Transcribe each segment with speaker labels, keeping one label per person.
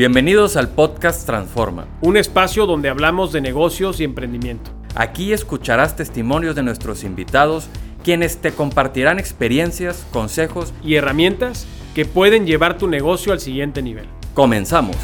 Speaker 1: Bienvenidos al podcast Transforma.
Speaker 2: Un espacio donde hablamos de negocios y emprendimiento.
Speaker 1: Aquí escucharás testimonios de nuestros invitados, quienes te compartirán experiencias, consejos
Speaker 2: y herramientas que pueden llevar tu negocio al siguiente nivel.
Speaker 1: Comenzamos.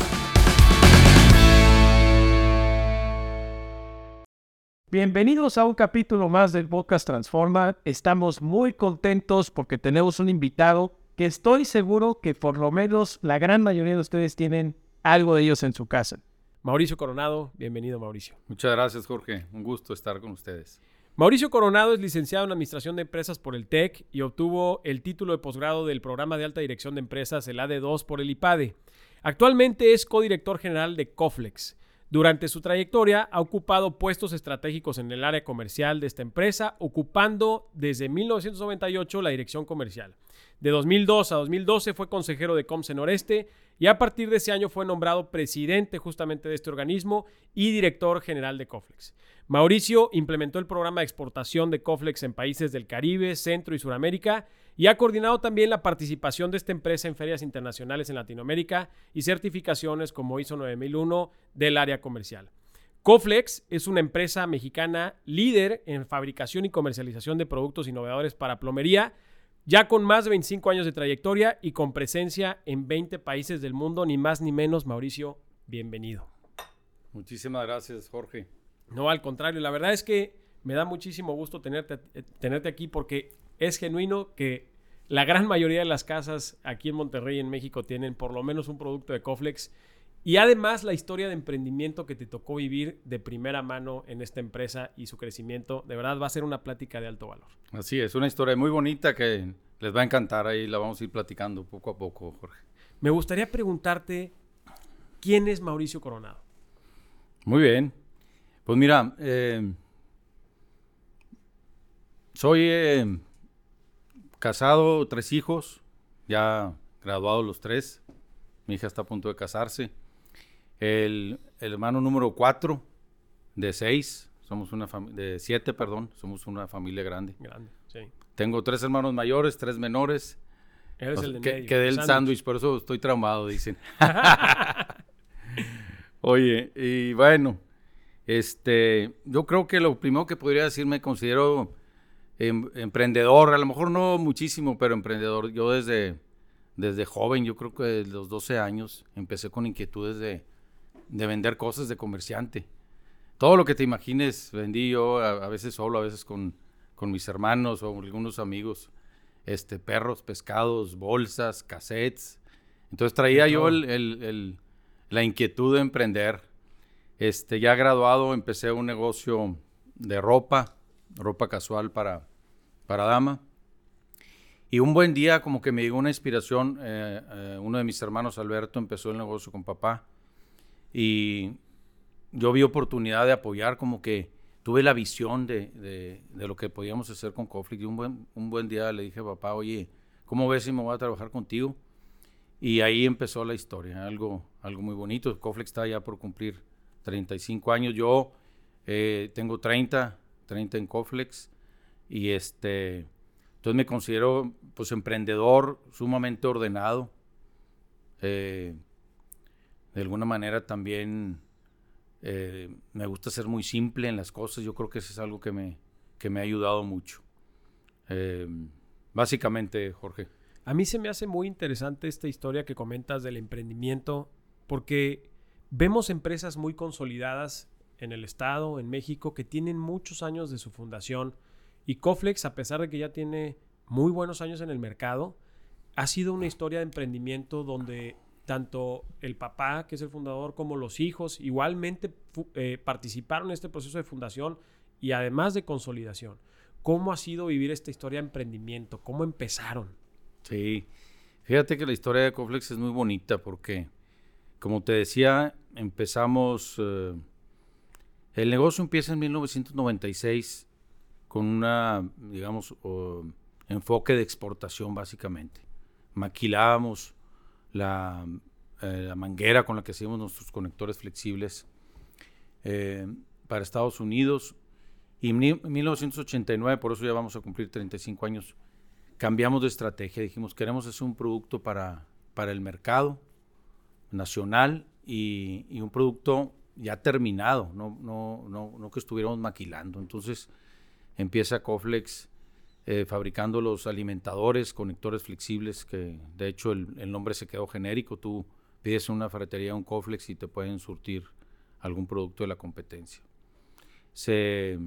Speaker 2: Bienvenidos a un capítulo más del podcast Transforma. Estamos muy contentos porque tenemos un invitado que estoy seguro que por lo menos la gran mayoría de ustedes tienen algo de ellos en su casa. Mauricio Coronado, bienvenido Mauricio.
Speaker 3: Muchas gracias Jorge, un gusto estar con ustedes.
Speaker 2: Mauricio Coronado es licenciado en Administración de Empresas por el TEC y obtuvo el título de posgrado del Programa de Alta Dirección de Empresas, el AD2, por el IPADE. Actualmente es codirector general de Coflex durante su trayectoria ha ocupado puestos estratégicos en el área comercial de esta empresa, ocupando desde 1998 la dirección comercial. De 2002 a 2012 fue consejero de Comce Noreste y a partir de ese año fue nombrado presidente justamente de este organismo y director general de Coflex. Mauricio implementó el programa de exportación de Coflex en países del Caribe, Centro y Suramérica y ha coordinado también la participación de esta empresa en ferias internacionales en Latinoamérica y certificaciones como ISO 9001 del área comercial. Coflex es una empresa mexicana líder en fabricación y comercialización de productos innovadores para plomería, ya con más de 25 años de trayectoria y con presencia en 20 países del mundo, ni más ni menos. Mauricio, bienvenido.
Speaker 3: Muchísimas gracias, Jorge.
Speaker 2: No, al contrario, la verdad es que me da muchísimo gusto tenerte, eh, tenerte aquí porque es genuino que la gran mayoría de las casas aquí en Monterrey, en México, tienen por lo menos un producto de Coflex. Y además la historia de emprendimiento que te tocó vivir de primera mano en esta empresa y su crecimiento, de verdad va a ser una plática de alto valor.
Speaker 3: Así es, una historia muy bonita que les va a encantar, ahí la vamos a ir platicando poco a poco, Jorge.
Speaker 2: Me gustaría preguntarte, ¿quién es Mauricio Coronado?
Speaker 3: Muy bien, pues mira, eh, soy eh, casado, tres hijos, ya graduados los tres. Mi hija está a punto de casarse. El, hermano número cuatro de seis, somos una familia, de siete, perdón, somos una familia grande.
Speaker 2: Grande, sí.
Speaker 3: Tengo tres hermanos mayores, tres menores.
Speaker 2: Eres el de
Speaker 3: que,
Speaker 2: medio,
Speaker 3: Quedé el
Speaker 2: sándwich.
Speaker 3: sándwich, por eso estoy traumado, dicen. Oye, y bueno, este, yo creo que lo primero que podría decir, me considero em- emprendedor, a lo mejor no muchísimo, pero emprendedor. Yo desde, desde joven, yo creo que desde los 12 años, empecé con inquietudes de, de vender cosas de comerciante. Todo lo que te imagines vendí yo, a, a veces solo, a veces con, con mis hermanos o algunos amigos. Este, perros, pescados, bolsas, cassettes. Entonces traía yo el- el- el- la inquietud de emprender. Este, ya graduado, empecé un negocio de ropa, ropa casual para, para dama. Y un buen día como que me llegó una inspiración, eh, eh, uno de mis hermanos, Alberto, empezó el negocio con papá y yo vi oportunidad de apoyar, como que tuve la visión de, de- de lo que podíamos hacer con Coflix. Y un buen, un buen día le dije papá, oye, ¿cómo ves si me voy a trabajar contigo? Y ahí empezó la historia, algo, algo muy bonito. Coflex está ya por cumplir 35 años. Yo eh, tengo 30, 30 en Coflex. Y este, entonces me considero pues emprendedor, sumamente ordenado. Eh, de alguna manera también eh, me gusta ser muy simple en las cosas. Yo creo que eso es algo que me, que me ha ayudado mucho. Eh, básicamente, Jorge.
Speaker 2: A mí se me hace muy interesante esta historia que comentas del emprendimiento, porque vemos empresas muy consolidadas en el Estado, en México, que tienen muchos años de su fundación. Y Coflex, a pesar de que ya tiene muy buenos años en el mercado, ha sido una historia de emprendimiento donde tanto el papá, que es el fundador, como los hijos igualmente eh, participaron en este proceso de fundación y además de consolidación. ¿Cómo ha sido vivir esta historia de emprendimiento? ¿Cómo empezaron?
Speaker 3: Sí, fíjate que la historia de Coflex es muy bonita porque, como te decía, empezamos, eh, el negocio empieza en 1996 con una, digamos, enfoque de exportación básicamente. Maquilábamos la, eh, la manguera con la que hacíamos nuestros conectores flexibles eh, para Estados Unidos y en mil- 1989, por eso ya vamos a cumplir 35 años, cambiamos de estrategia. Dijimos, queremos hacer un producto para, para el mercado nacional y, un producto ya terminado, no, no, no, no que estuviéramos maquilando. Entonces empieza Coflex eh, fabricando los alimentadores, conectores flexibles, que de hecho el, nombre se quedó genérico. Tú pides en una ferretería un Coflex y te pueden surtir algún producto de la competencia. Se,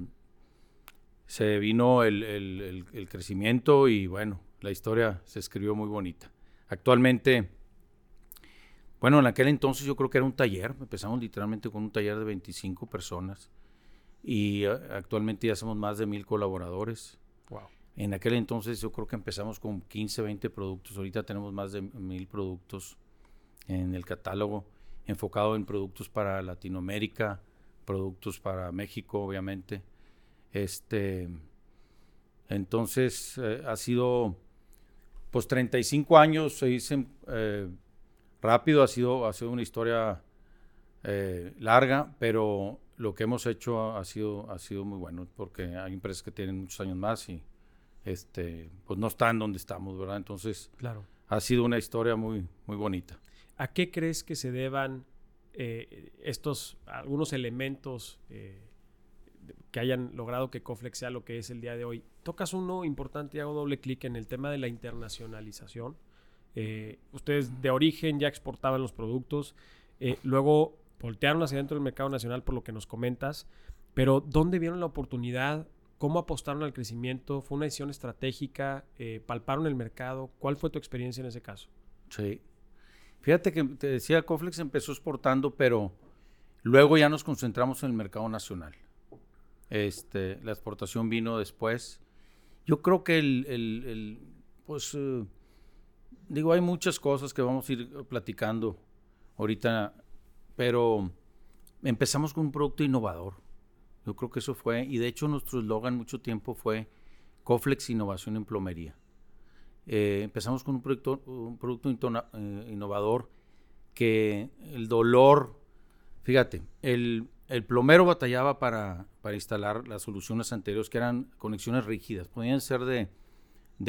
Speaker 3: se vino el, el, crecimiento y bueno, la historia se escribió muy bonita. Actualmente, bueno, en aquel entonces yo creo que era un taller, empezamos literalmente con un taller de 25 personas y eh, actualmente ya somos más de mil colaboradores.
Speaker 2: Wow.
Speaker 3: En aquel entonces yo creo que empezamos con 15, 20 productos. Ahorita tenemos más de mil productos en el catálogo, enfocado en productos para Latinoamérica, productos para México, obviamente. Este, entonces eh, ha sido, pues 35 años se dicen eh, rápido, ha sido, ha sido una historia eh, larga, pero lo que hemos hecho ha sido, ha sido muy bueno, porque hay empresas que tienen muchos años más y este, pues no están donde estamos, ¿verdad? Entonces,
Speaker 2: claro.
Speaker 3: ha sido una historia muy, muy bonita.
Speaker 2: ¿A qué crees que se deban eh, estos, algunos elementos eh, que hayan logrado que Coflex sea lo que es el día de hoy? Tocas uno importante y hago doble clic en el tema de la internacionalización. Eh, ustedes de origen ya exportaban los productos, luego voltearon hacia dentro del mercado nacional por lo que nos comentas, pero ¿dónde vieron la oportunidad ¿Cómo apostaron al crecimiento? ¿Fue una decisión estratégica? Eh, ¿Palparon el mercado? ¿Cuál fue tu experiencia en ese caso?
Speaker 3: Sí. Fíjate que te decía, Coflex empezó exportando, pero luego ya nos concentramos en el mercado nacional. Este, la exportación vino después. Yo creo que el, pues, eh, digo, hay muchas cosas que vamos a ir platicando ahorita, pero empezamos con un producto innovador yo creo que eso fue, y de hecho nuestro eslogan mucho tiempo fue Coflex Innovación en Plomería. Eh, empezamos con un, proyecto, un producto eh, innovador que el dolor, fíjate, el, plomero batallaba para, instalar las soluciones anteriores que eran conexiones rígidas. Podían ser de,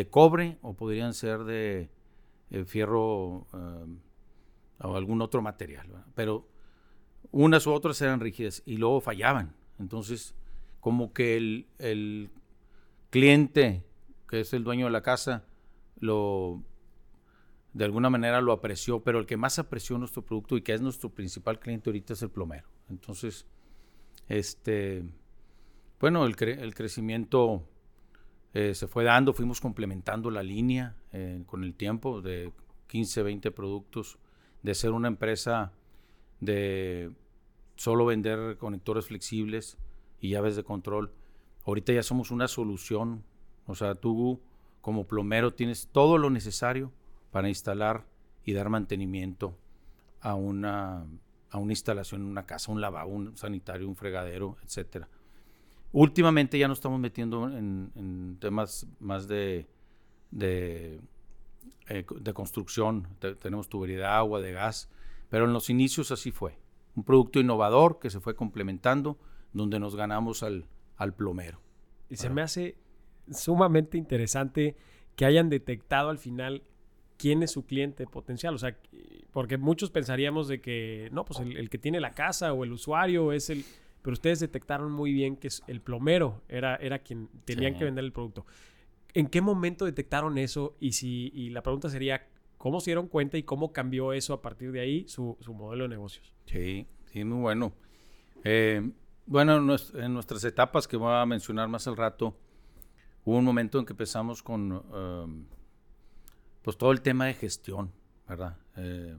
Speaker 3: cobre o podrían ser de eh, fierro o algún otro material. Pero unas u otras eran rígidas y luego fallaban. Entonces, como que el, cliente, que es el dueño de la casa, lo de alguna manera lo apreció, pero el que más apreció nuestro producto y que es nuestro principal cliente ahorita es el plomero. Entonces, este, bueno, el, crecimiento eh, se fue dando, fuimos complementando la línea eh, con el tiempo de 15, 20 productos, de ser una empresa de solo vender conectores flexibles y llaves de control. Ahorita ya somos una solución. O sea, tú como plomero tienes todo lo necesario para instalar y dar mantenimiento a una, a una instalación en una casa, un lavabo, un sanitario, un fregadero, etcétera. Últimamente ya nos estamos metiendo en, temas más de, de, eh, construcción. tenemos tubería de agua, de gas, pero en los inicios así fue un producto innovador que se fue complementando, donde nos ganamos al, al plomero.
Speaker 2: Y se me hace sumamente interesante que hayan detectado al final quién es su cliente potencial. O sea, porque muchos pensaríamos de que, no, pues el, que tiene la casa o el usuario es el... Pero ustedes detectaron muy bien que el plomero era, era quien tenían que vender el producto. ¿En qué momento detectaron eso? Y, si, y la pregunta sería, ¿Cómo se dieron cuenta y cómo cambió eso a partir de ahí su, modelo de negocios?
Speaker 3: Sí, sí, muy bueno. Eh, bueno, en nuestras etapas que voy a mencionar más al rato, hubo un momento en que empezamos con um, pues todo el tema de gestión, ¿verdad? Eh,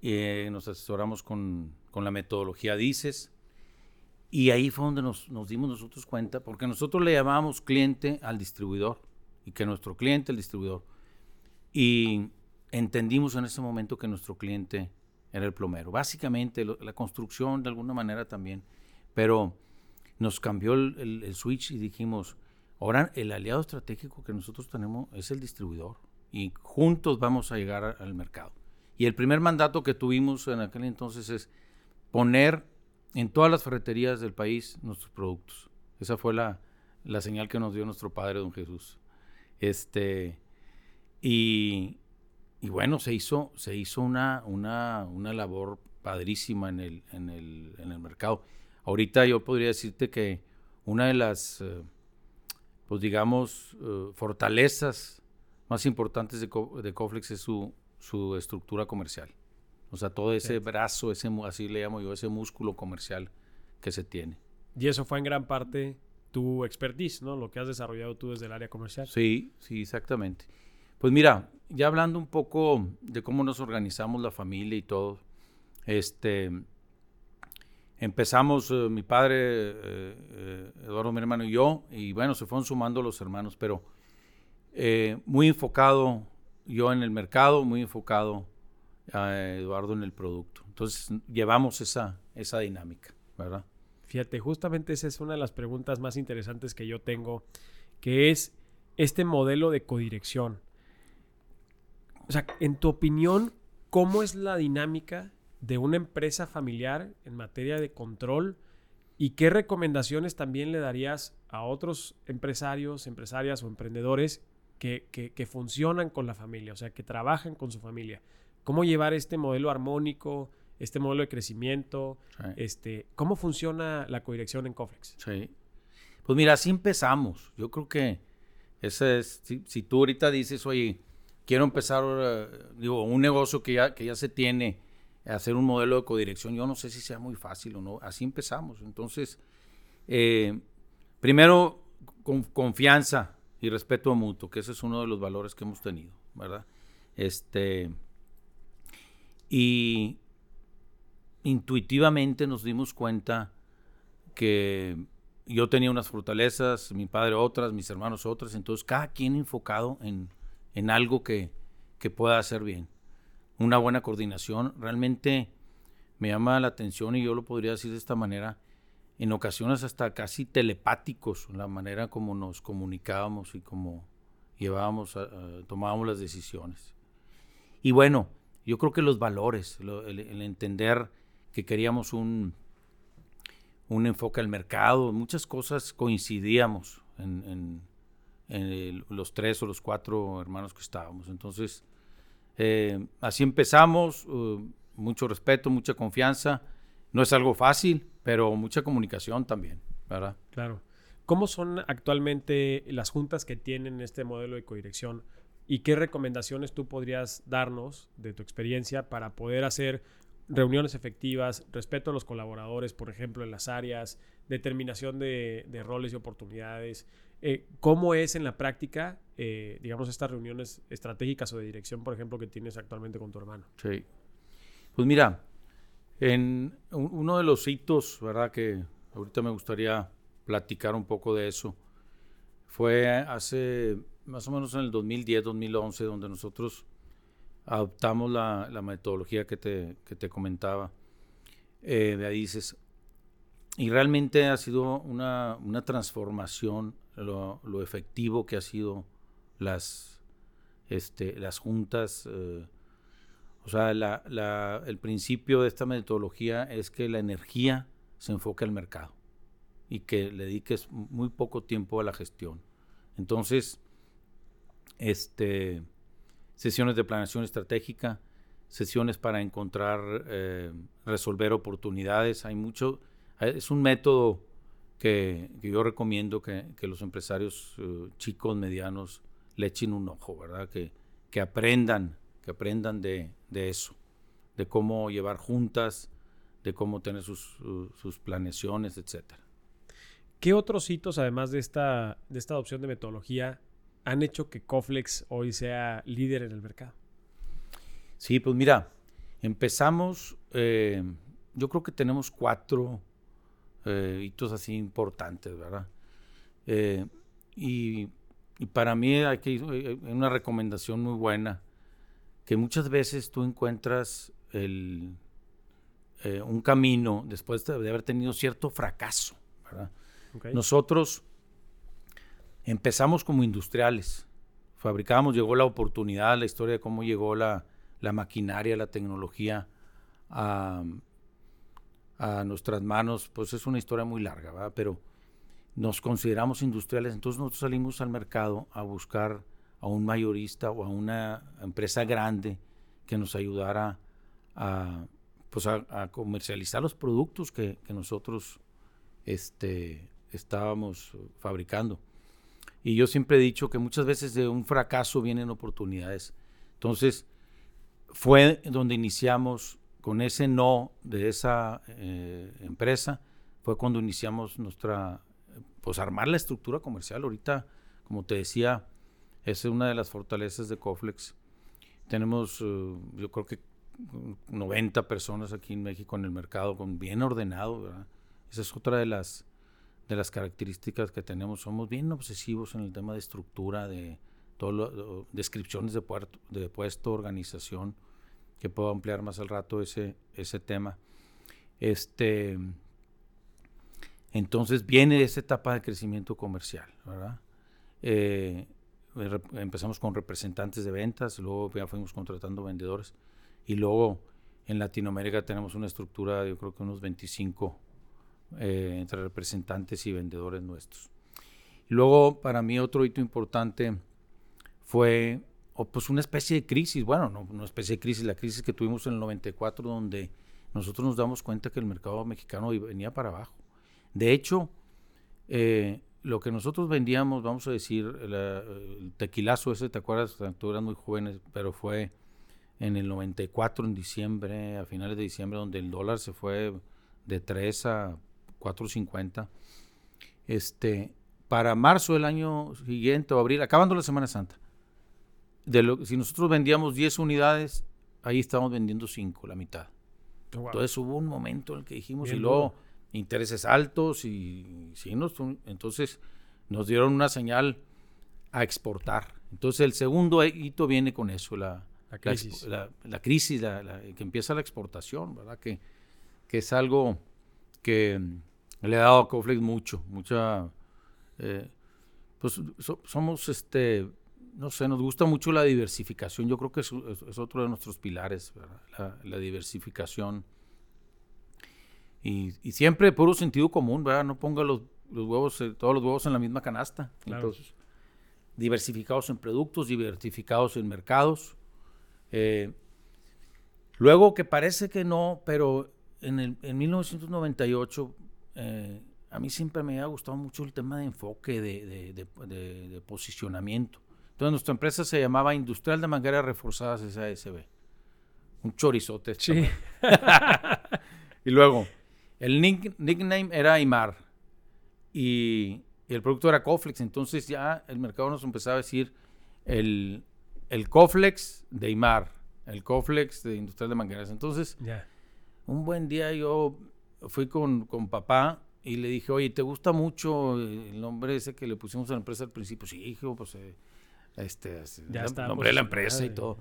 Speaker 3: y nos asesoramos con, la metodología DICES. Y ahí fue donde nos, nos, dimos nosotros cuenta, porque nosotros le llamábamos cliente al distribuidor, y que nuestro cliente, el distribuidor. Y entendimos en ese momento que nuestro cliente era el plomero. Básicamente la construcción de alguna manera también, pero nos cambió el, switch y dijimos, ahora el aliado estratégico que nosotros tenemos es el distribuidor y juntos vamos a llegar al mercado. Y el primer mandato que tuvimos en aquel entonces es poner en todas las ferreterías del país nuestros productos. Esa fue la, la señal que nos dio nuestro Padre Don Jesús. Este, y, y bueno, se hizo, se hizo una, una, una labor padrísima en el, en, el, en el mercado. Ahorita yo podría decirte que una de las, eh, pues digamos, eh, fortalezas más importantes de, de Coflex es su, su, estructura comercial. O sea, todo ese brazo, ese, así le llamo yo, ese músculo comercial que se tiene.
Speaker 2: Y eso fue en gran parte tu expertise, ¿no? Lo que has desarrollado tú desde el área comercial.
Speaker 3: Sí, sí, exactamente. Pues mira, ya hablando un poco de cómo nos organizamos la familia y todo, este, empezamos eh, mi padre, eh, eh, Eduardo, mi hermano y yo, y bueno, se fueron sumando los hermanos, pero muy enfocado yo en el mercado, muy enfocado Eduardo en el producto. Entonces llevamos esa, esa dinámica, ¿verdad?
Speaker 2: Fíjate, justamente esa es una de las preguntas más interesantes que yo tengo, que es este modelo de codirección. O sea, en tu opinión, ¿cómo es la dinámica de una empresa familiar en materia de control? ¿Y qué recomendaciones también le darías a otros empresarios, empresarias o emprendedores que, que, funcionan con la familia, o sea, que trabajan con su familia? ¿Cómo llevar este modelo armónico? este modelo de crecimiento, este, ¿cómo funciona la codirección en Coflex?
Speaker 3: Sí. Pues mira, así empezamos. Yo creo que ese es, si, tú ahorita dices, oye, quiero empezar, eh, digo, un negocio que ya, que ya se tiene, hacer un modelo de codirección, yo no sé si sea muy fácil o no. Así empezamos. Entonces, eh, primero, con confianza y respeto mutuo, que ese es uno de los valores que hemos tenido, ¿verdad? Este, y, intuitivamente nos dimos cuenta que yo tenía unas fortalezas, mi padre otras, mis hermanos otras, entonces cada quien enfocado en, en algo que, que, pueda hacer bien. Una buena coordinación, realmente me llama la atención y yo lo podría decir de esta manera, en ocasiones hasta casi telepáticos, la manera como nos comunicábamos y como llevábamos, tomábamos las decisiones. Y bueno, yo creo que los valores, el entender que queríamos un, un enfoque al mercado, muchas cosas coincidíamos en, los tres o los cuatro hermanos que estábamos. Entonces, eh, así empezamos, uh, mucho respeto, mucha confianza. No es algo fácil, pero mucha comunicación también, ¿verdad?
Speaker 2: Claro. ¿Cómo son actualmente las juntas que tienen este modelo de codirección? ¿Y qué recomendaciones tú podrías darnos de tu experiencia para poder hacer reuniones efectivas, respeto a los colaboradores, por ejemplo, en las áreas, determinación de, roles y oportunidades. Eh, ¿Cómo es en la práctica, eh, digamos, estas reuniones estratégicas o de dirección, por ejemplo, que tienes actualmente con tu hermano?
Speaker 3: Sí. Pues mira, en uno de los hitos, ¿verdad? Que ahorita me gustaría platicar un poco de eso, fue hace más o menos en el 2010, 2011, donde nosotros adoptamos la, metodología que te, te comentaba eh, de dices Y realmente ha sido una, transformación, lo, efectivo que ha sido las, este, las juntas. Eh, o sea, el principio de esta metodología es que la energía se enfoque al mercado y que le dediques muy poco tiempo a la gestión. Entonces, este, sesiones de planeación estratégica, sesiones para encontrar, eh, resolver oportunidades. Hay mucho, es un método que, yo recomiendo que, los empresarios eh, chicos, medianos, le echen un ojo, ¿verdad? Que, que aprendan, que aprendan de, eso, de cómo llevar juntas, de cómo tener sus, sus planeaciones, etcétera.
Speaker 2: ¿Qué otros hitos, además de esta, de esta adopción de metodología, han hecho que Coflex hoy sea líder en el mercado?
Speaker 3: Sí, pues mira, empezamos, eh, yo creo que tenemos cuatro eh, hitos así importantes, ¿verdad? Eh, y, para mí hay, hay, una recomendación muy buena, que muchas veces tú encuentras el, un camino después de haber tenido cierto fracaso, ¿verdad? Nosotros Empezamos como industriales, fabricábamos, llegó la oportunidad, la historia de cómo llegó la, maquinaria, la tecnología a, nuestras manos, pues es una historia muy larga, ¿verdad? Pero nos consideramos industriales, entonces nosotros salimos al mercado a buscar a un mayorista o a una empresa grande que nos ayudara a, pues a, comercializar los productos que, nosotros este, estábamos fabricando. Y yo siempre he dicho que muchas veces de un fracaso vienen oportunidades. Entonces, fue donde iniciamos con ese no de esa eh, empresa, fue cuando iniciamos nuestra, pues armar la estructura comercial. Ahorita, como te decía, es una de las fortalezas de Coflex. Tenemos, eh, yo creo que 90 personas aquí en México en el mercado, con bien ordenado, Esa es otra de las, de las características que tenemos. Somos bien obsesivos en el tema de estructura, de todo descripciones de, puerto, de puesto, organización, que puedo ampliar más al rato ese, ese tema. Este, entonces viene esa etapa de crecimiento comercial. Eh, empezamos con representantes de ventas, luego ya fuimos contratando vendedores y luego en Latinoamérica tenemos una estructura, yo creo que unos 25 eh, entre representantes y vendedores nuestros. Y luego para mí otro hito importante fue pues una especie de crisis, bueno, no una especie de crisis, la crisis que tuvimos en el 94 donde nosotros nos damos cuenta que el mercado mexicano venía para abajo. De hecho, eh, lo que nosotros vendíamos, vamos a decir, el tequilazo ese, ¿te acuerdas? Tú eras muy jóvenes, pero fue en el 94, en diciembre, a finales de diciembre, donde el dólar se fue de 3 a 4.50. Este, para marzo del año siguiente o abril, acabando la Semana Santa, de lo, si nosotros vendíamos 10 unidades, ahí estábamos vendiendo 5, la mitad. Entonces hubo un momento en el que dijimos, y luego intereses altos y sí, nos, entonces nos dieron una señal a exportar. Entonces el segundo hito viene con eso, la, la crisis, la, crisis que empieza la exportación, ¿verdad? Que, que es algo que le ha dado a Coflex mucho, mucha... Eh, pues somos, este, no sé, nos gusta mucho la diversificación, yo creo que es, otro de nuestros pilares, la, la, diversificación y, siempre puro sentido común, ¿verdad? No ponga los, huevos, eh, todos los huevos en la misma canasta. Entonces, diversificados en productos, diversificados en mercados. Eh, luego que parece que no, pero en, el, en 1998 eh, a mí siempre me ha gustado mucho el tema de enfoque, de, de, posicionamiento. Entonces nuestra empresa se llamaba Industrial de Mangueras Reforzadas SASB. Un chorizote. Sí. y luego, el nickname era Aymar y, el producto era Coflex. Entonces ya el mercado nos empezaba a decir el, el Coflex de Aymar, el Coflex de Industrial de Mangueras. Entonces, un buen día yo fui con, con, papá y le dije, oye, ¿te gusta mucho el nombre ese que le pusimos a la empresa al principio? Sí, hijo, pues eh, este, ya el nombre de la empresa y todo.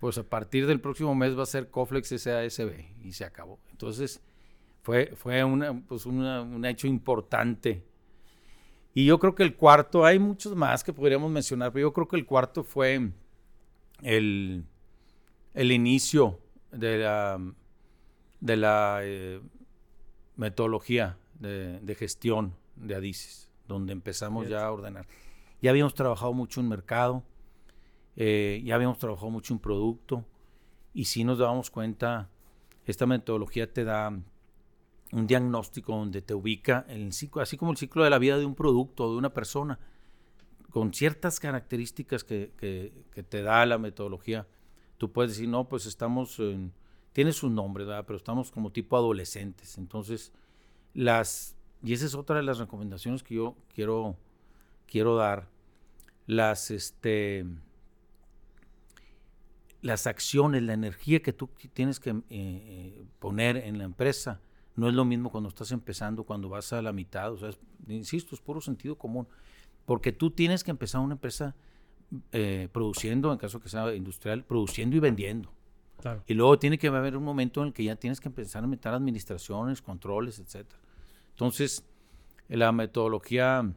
Speaker 3: Pues a partir del próximo mes va a ser Coflex SASB y se acabó. Entonces, fue, fue una, pues un hecho importante. Y yo creo que el cuarto, hay muchos más que podríamos mencionar, pero yo creo que el cuarto fue el, el inicio de la, de la eh, metodología de, gestión de ADICES, donde empezamos ya a ordenar. Ya habíamos trabajado mucho en mercado, eh, ya habíamos trabajado mucho en producto, y si nos dábamos cuenta, esta metodología te da un diagnóstico donde te ubica el ciclo, así como el ciclo de la vida de un producto o de una persona, con ciertas características que, que, te da la metodología. Tú puedes decir, no, pues estamos, en, tiene su nombre, pero estamos como tipo adolescentes. Entonces, las, y esa es otra de las recomendaciones que yo quiero, quiero dar, las, este, las acciones, la energía que tú tienes que eh, eh, poner en la empresa, no es lo mismo cuando estás empezando, cuando vas a la mitad. O sea, insisto, es puro sentido común. Porque tú tienes que empezar una empresa eh, produciendo, en caso que sea industrial, produciendo y vendiendo. Y luego tiene que haber un momento en el que ya tienes que empezar a meter administraciones, controles, etc. Entonces, la metodología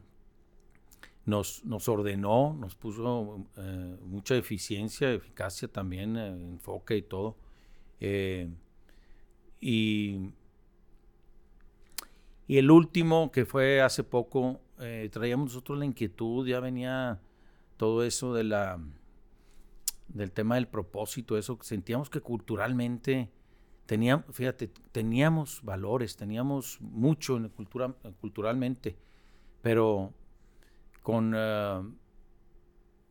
Speaker 3: nos, nos ordenó, nos puso eh, mucha eficiencia, eficacia también, eh, enfoque y todo. y y el último, que fue hace poco, eh, traíamos nosotros la inquietud, ya venía todo eso de la, del tema del propósito, eso, sentíamos que culturalmente teníamos, fíjate, teníamos valores, teníamos mucho en cultura, culturalmente, pero con eh,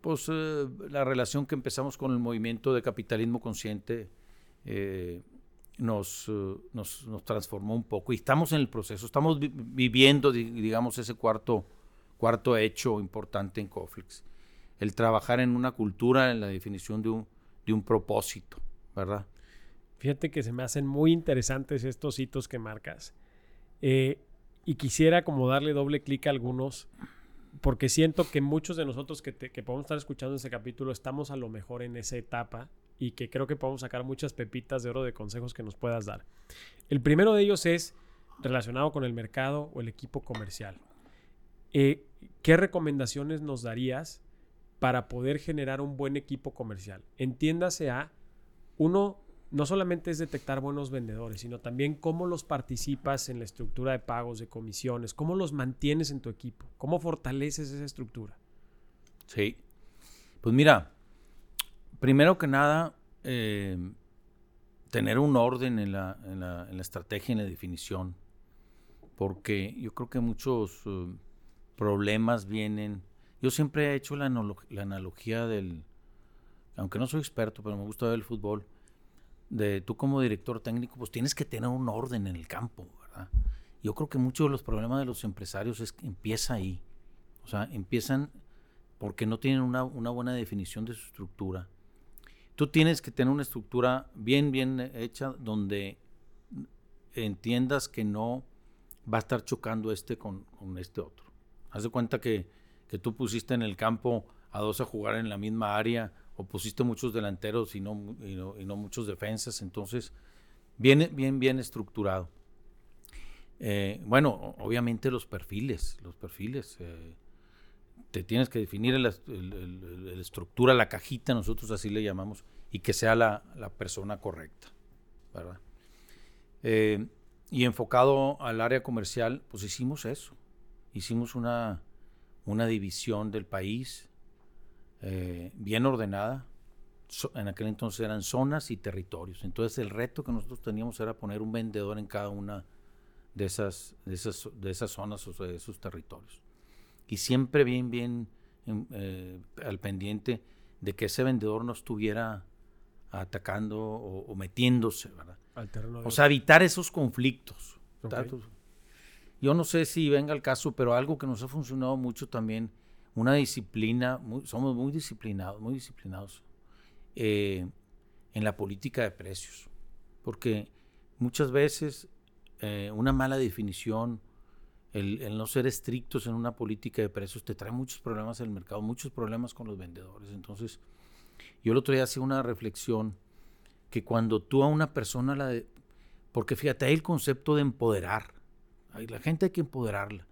Speaker 3: pues, eh, la relación que empezamos con el movimiento de capitalismo consciente eh, nos, nos, transformó un poco y estamos en el proceso, estamos viviendo, digamos, ese cuarto, cuarto hecho importante en Coflex, el trabajar en una cultura, en la definición de un, de un propósito, ¿verdad?
Speaker 2: Fíjate que se me hacen muy interesantes estos hitos que marcas. Y quisiera como darle doble clic a algunos, porque siento que muchos de nosotros que, que podemos estar escuchando ese capítulo estamos a lo mejor en esa etapa y que creo que podemos sacar muchas pepitas de oro de consejos que nos puedas dar. El primero de ellos es relacionado con el mercado o el equipo comercial. Eh, ¿Qué recomendaciones nos darías para poder generar un buen equipo comercial? Entiéndase a, uno, no solamente es detectar buenos vendedores, sino también cómo los participas en la estructura de pagos, de comisiones, cómo los mantienes en tu equipo, cómo fortaleces esa estructura.
Speaker 3: Sí. Pues mira, primero que nada, eh, tener un orden en la, en, la, en la, estrategia en la definición, porque yo creo que muchos eh, problemas vienen. Yo siempre he hecho la, la analogía del, aunque no soy experto, pero me gusta ver el fútbol tú como director técnico, pues tienes que tener un orden en el campo, ¿verdad? Yo creo que muchos de los problemas de los empresarios es que empieza ahí. O sea, empiezan porque no tienen una, buena definición de su estructura. Tú tienes que tener una estructura bien, bien hecha donde entiendas que no va a estar chocando este con, este otro. Haz de cuenta que, que tú pusiste en el campo a dos a jugar en la misma área o pusiste muchos delanteros y no, y no, muchos defensas, entonces bien, bien, bien estructurado. Eh, bueno, obviamente los perfiles, los perfiles. Eh, te tienes que definir la estructura, la cajita, nosotros así le llamamos, y que sea la, persona correcta, ¿verdad? Eh, y enfocado al área comercial, pues hicimos eso. Hicimos una, una división del país, eh, bien ordenada. en aquel entonces eran zonas y territorios. Entonces el reto que nosotros teníamos era poner un vendedor en cada una de esas, de esas, de esas zonas o de esos territorios. Y siempre bien, bien eh, al pendiente de que ese vendedor no estuviera atacando o, metiéndose, ¿verdad? o sea, evitar esos conflictos. Yo no sé si venga el caso, pero algo que nos ha funcionado mucho también una disciplina, somos muy disciplinados, muy disciplinados eh, en la política de precios, porque muchas veces eh, una mala definición, el, no ser estrictos en una política de precios te trae muchos problemas en el mercado, muchos problemas con los vendedores. Entonces, yo el otro día hacía una reflexión que cuando tú a una persona la... De, porque fíjate, hay el concepto de empoderar, la gente hay que empoderarla,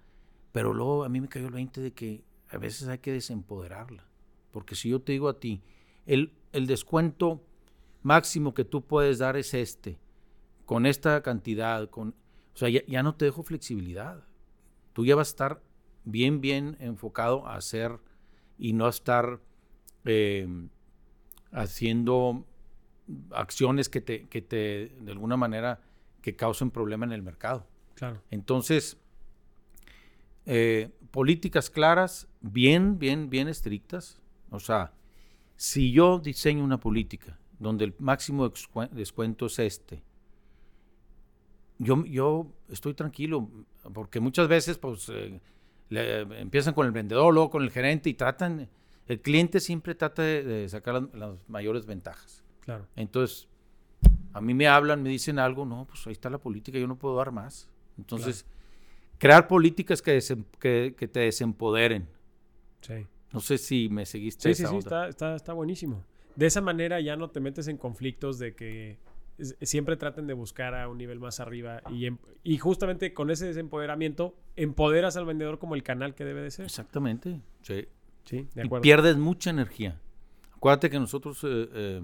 Speaker 3: pero luego a mí me cayó el 20 de que a veces hay que desempoderarla. Porque si yo te digo a ti, el, el descuento máximo que tú puedes dar es este, con esta cantidad, con, o sea, ya, no te dejo flexibilidad. Tú ya vas a estar bien, bien enfocado a hacer y no a estar eh, haciendo acciones que te, que te, de alguna manera, que causen problema en el mercado.
Speaker 2: Claro.
Speaker 3: Entonces, eh, políticas claras, bien, bien, bien estrictas. O sea, si yo diseño una política donde el máximo descuento es este, yo, yo estoy tranquilo, porque muchas veces pues eh, empiezan con el vendedor, luego con el gerente y tratan, el cliente siempre trata de, sacar las, mayores ventajas.
Speaker 2: Claro.
Speaker 3: Entonces, a mí me hablan, me dicen algo, no, pues ahí está la política, yo no puedo dar más. Entonces, crear políticas que, que, te desempoderen.
Speaker 2: Sí.
Speaker 3: No sé si me seguiste.
Speaker 2: Sí, sí, sí, está, está, está, buenísimo. De esa manera ya no te metes en conflictos de que siempre traten de buscar a un nivel más arriba y, em, y justamente con ese desempoderamiento empoderas al vendedor como el canal que debe de ser.
Speaker 3: Exactamente, sí.
Speaker 2: Sí,
Speaker 3: de acuerdo. Y pierdes mucha energía. Acuérdate que nosotros, eh, eh,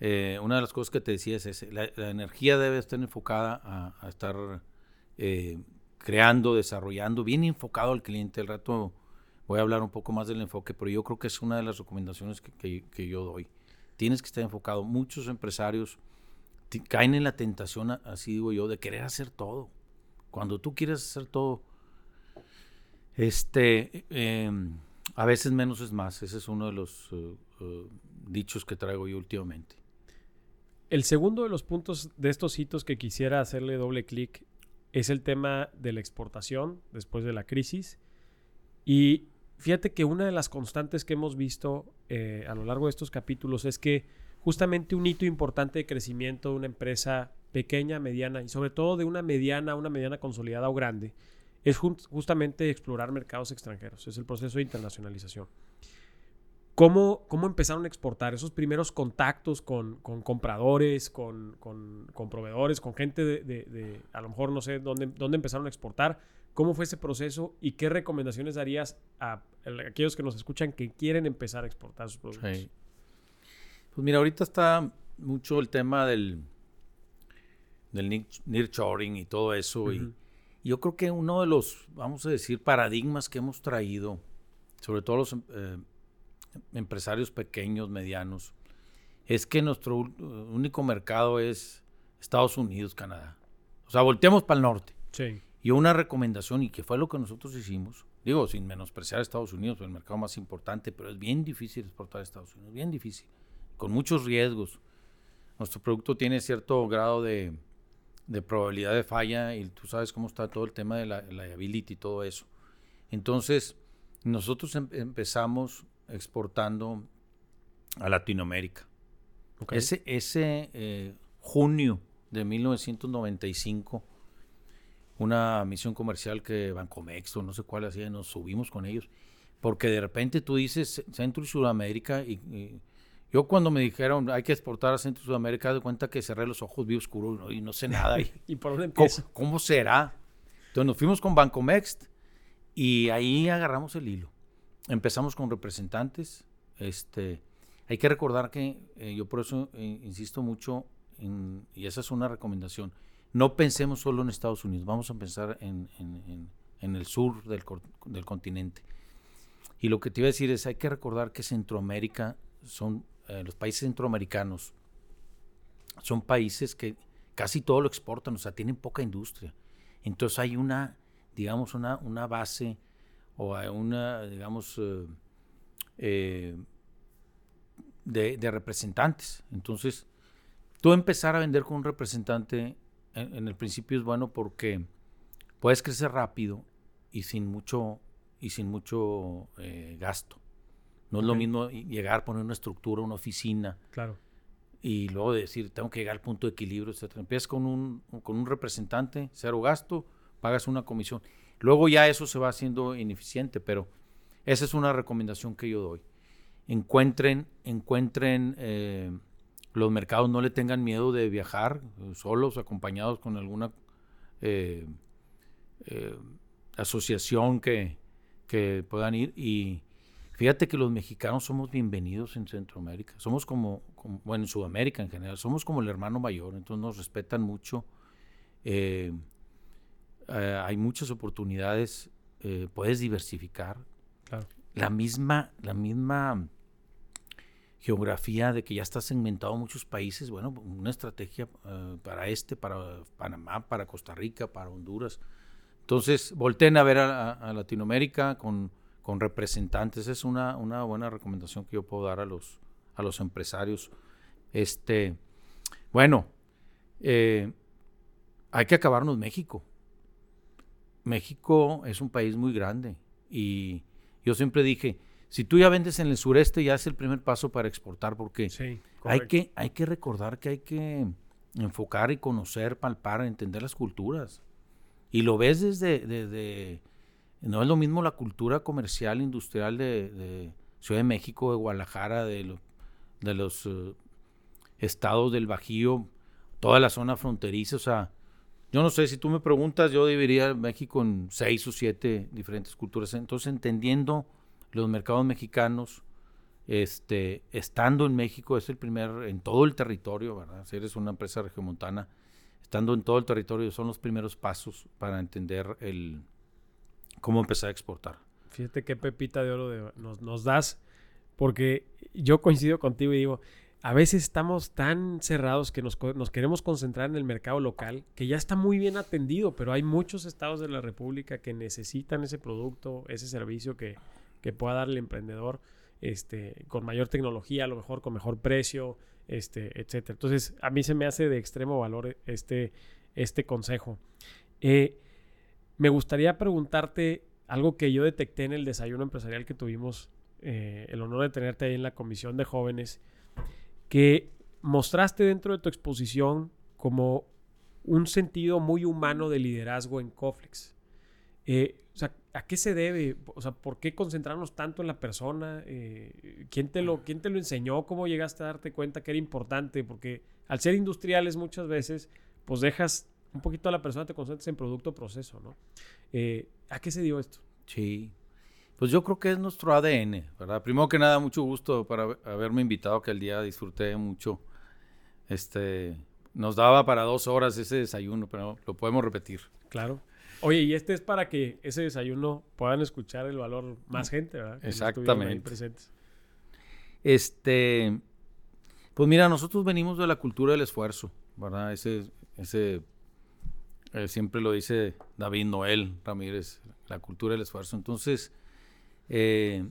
Speaker 3: eh, una de las cosas que te decía es ese, la, energía debe estar enfocada a, a estar creando, desarrollando, bien enfocado al cliente. El rato voy a hablar un poco más del enfoque, pero yo creo que es una de las recomendaciones que, yo doy. Tienes que estar enfocado. Muchos empresarios caen en la tentación, así digo yo, de querer hacer todo. Cuando tú quieres hacer todo, este, em, a veces menos es más. Ese es uno de los eh, eh, dichos que traigo yo últimamente.
Speaker 2: El segundo de los puntos de estos hitos que quisiera hacerle doble clic es el tema de la exportación después de la crisis. Y fíjate que una de las constantes que hemos visto eh, a lo largo de estos capítulos es que justamente un hito importante de crecimiento de una empresa pequeña, mediana y sobre todo de una mediana, una mediana consolidada o grande, es justamente explorar mercados extranjeros, es el proceso de internacionalización. ¿Cómo, cómo empezaron a exportar esos primeros contactos con, compradores, con, proveedores, con gente de, a lo mejor no sé dónde, dónde empezaron a exportar? ¿Cómo fue ese proceso y qué recomendaciones darías a, aquellos que nos escuchan que quieren empezar a exportar sus productos?
Speaker 3: Pues mira, ahorita está mucho el tema del, del nearshoring y todo eso. Y yo creo que uno de los, vamos a decir, paradigmas que hemos traído, sobre todo los eh, empresarios pequeños, medianos, es que nuestro único mercado es Estados Unidos, Canadá. O sea, volteamos para el norte.
Speaker 2: Sí.
Speaker 3: Y una recomendación, y que fue lo que nosotros hicimos, digo, sin menospreciar a Estados Unidos, el mercado más importante, pero es bien difícil exportar a Estados Unidos, bien difícil, con muchos riesgos. Nuestro producto tiene cierto grado de, de probabilidad de falla y tú sabes cómo está todo el tema de la liability y todo eso. Entonces, nosotros em, empezamos exportando a Latinoamérica. Ese, ese eh, junio de 1995, una misión comercial que Bancomex o no sé cuál hacía, nos subimos con ellos, porque de repente tú dices Centro y Sudamérica y, yo cuando me dijeron hay que exportar a Centro y Sudamérica, de cuenta que cerré los ojos, vi oscuro y no sé nada.
Speaker 2: ¿Y, por dónde
Speaker 3: ¿Cómo, ¿Cómo, será? Entonces nos fuimos con Bancomex y ahí agarramos el hilo empezamos con representantes. Este, hay que recordar que eh, yo por eso eh, insisto mucho, y esa es una recomendación, no pensemos solo en Estados Unidos, vamos a pensar en, el sur del, del, continente. Y lo que te iba a decir es, hay que recordar que Centroamérica son, eh, los países centroamericanos, son países que casi todo lo exportan, o sea, tienen poca industria. Entonces hay una, digamos, una, una base o a una, digamos, eh, eh, de, representantes. Entonces, tú empezar a vender con un representante en, el principio es bueno porque puedes crecer rápido y sin mucho, y sin mucho eh, gasto. No es lo mismo llegar, poner una estructura, una oficina.
Speaker 2: Claro.
Speaker 3: Y luego decir, tengo que llegar al punto de equilibrio, etc. Empiezas con un, con un representante, cero gasto, pagas una comisión. Luego ya eso se va haciendo ineficiente, pero esa es una recomendación que yo doy. Encuentren, encuentren eh, los mercados, no le tengan miedo de viajar eh, solos, acompañados con alguna eh, asociación que, puedan ir. Y fíjate que los mexicanos somos bienvenidos en Centroamérica. Somos como, bueno, en Sudamérica en general, somos como el hermano mayor, entonces nos respetan mucho. Hay muchas oportunidades, eh, puedes diversificar. La misma, la misma geografía de que ya está segmentado muchos países, bueno, una estrategia eh, para este, para Panamá, para Costa Rica, para Honduras. Entonces, volteen a ver a, Latinoamérica con, con, representantes. Es una, una, buena recomendación que yo puedo dar a los, a los empresarios. Este, bueno, hay que acabarnos México. México es un país muy grande y yo siempre dije, si tú ya vendes en el sureste ya es el primer paso para exportar porque hay, que, hay que recordar que hay que enfocar y conocer, palpar, entender las culturas. Y lo ves desde, no es lo mismo la cultura comercial, industrial de, Ciudad de México, de Guadalajara, de, de los eh, estados del Bajío, toda la zona fronteriza, o sea, yo no sé, si tú me preguntas, yo dividiría México en seis o siete diferentes culturas. Entonces, entendiendo los mercados mexicanos, este, estando en México, es el primer, en todo el territorio, ¿verdad? Si eres una empresa regiomontana, estando en todo el territorio, son los primeros pasos para entender el cómo empezar a exportar.
Speaker 2: Fíjate qué pepita de oro nos, nos das, porque yo coincido contigo y digo, a veces estamos tan cerrados que nos, queremos concentrar en el mercado local, que ya está muy bien atendido, pero hay muchos estados de la República que necesitan ese producto, ese servicio que, pueda dar el emprendedor este, con mayor tecnología, a lo mejor con mejor precio, este, etc. Entonces, a mí se me hace de extremo valor este, este consejo. Eh, me gustaría preguntarte algo que yo detecté en el desayuno empresarial que tuvimos eh, el honor de tenerte ahí en la comisión de jóvenes que mostraste dentro de tu exposición como un sentido muy humano de liderazgo en Coflex. Eh, o sea, ¿a qué se debe? O sea, ¿por qué concentrarnos tanto en la persona? Eh, ¿quién, te lo, ¿Quién te lo enseñó? ¿Cómo llegaste a darte cuenta que era importante? Porque al ser industriales muchas veces, pues dejas un poquito a la persona, te concentras en producto o proceso, ¿no? Eh, ¿A qué se dio esto?
Speaker 3: Sí, pues yo creo que es nuestro ADN, ¿verdad? Primero que nada, mucho gusto para haberme invitado, que el día disfruté mucho. Este, nos daba para dos horas ese desayuno, pero lo podemos repetir.
Speaker 2: Claro. Oye, y este es para que ese desayuno puedan escuchar el valor más gente, ¿verdad?
Speaker 3: Exactamente. presentes. Este, pues mira, nosotros venimos de la cultura del esfuerzo, ¿verdad? Ese, ese, eh, siempre lo dice David Noel Ramírez, la cultura del esfuerzo. Entonces, eh,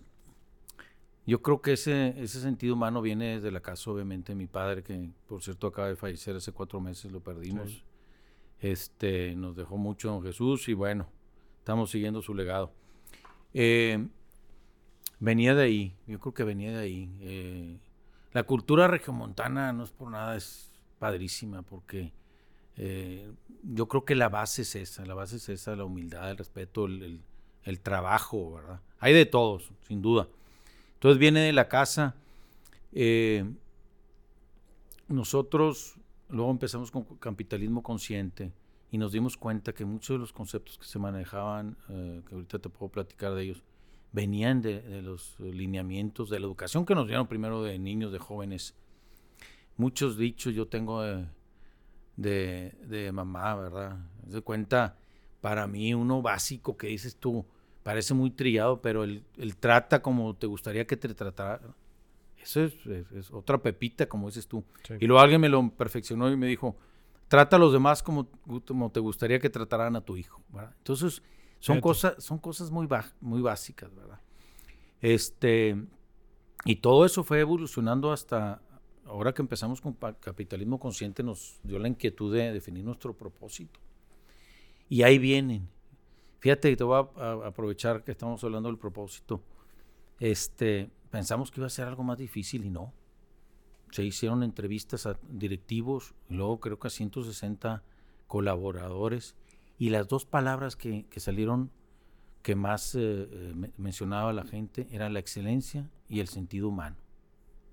Speaker 3: yo creo que ese, ese sentido humano viene desde la casa, obviamente, de mi padre, que por cierto acaba de fallecer hace cuatro meses, lo perdimos. Este, nos dejó mucho en Jesús y bueno, estamos siguiendo su legado. Eh, venía de ahí, yo creo que venía de ahí. Eh, la cultura regiomontana no es por nada, es padrísima porque yo creo que la base es esa, la base es esa, la humildad, el respeto, el el trabajo, ¿verdad? Hay de todos, sin duda. Entonces viene de la casa. Eh, nosotros luego empezamos con capitalismo consciente y nos dimos cuenta que muchos de los conceptos que se manejaban, eh, que ahorita te puedo platicar de ellos, venían de, los lineamientos de la educación que nos dieron primero de niños, de jóvenes. Muchos dichos yo tengo de, de, mamá, ¿verdad? De cuenta para mí uno básico que dices tú, parece muy trillado, pero él, trata como te gustaría que te tratara. Eso es, otra pepita, como dices tú. Y luego alguien me lo perfeccionó y me dijo, trata a los demás como, como te gustaría que trataran a tu hijo. Entonces, son cosas, son cosas muy, muy básicas, ¿verdad? Este, y todo eso fue evolucionando hasta ahora que empezamos con capitalismo consciente, nos dio la inquietud de definir nuestro propósito. Y ahí vienen. Fíjate que te voy a, aprovechar que estamos hablando del propósito. Este, pensamos que iba a ser algo más difícil y no. Se hicieron entrevistas a directivos, y luego creo que a 160 colaboradores. Y las dos palabras que, salieron que más eh, eh, mencionaba la gente eran la excelencia y el sentido humano.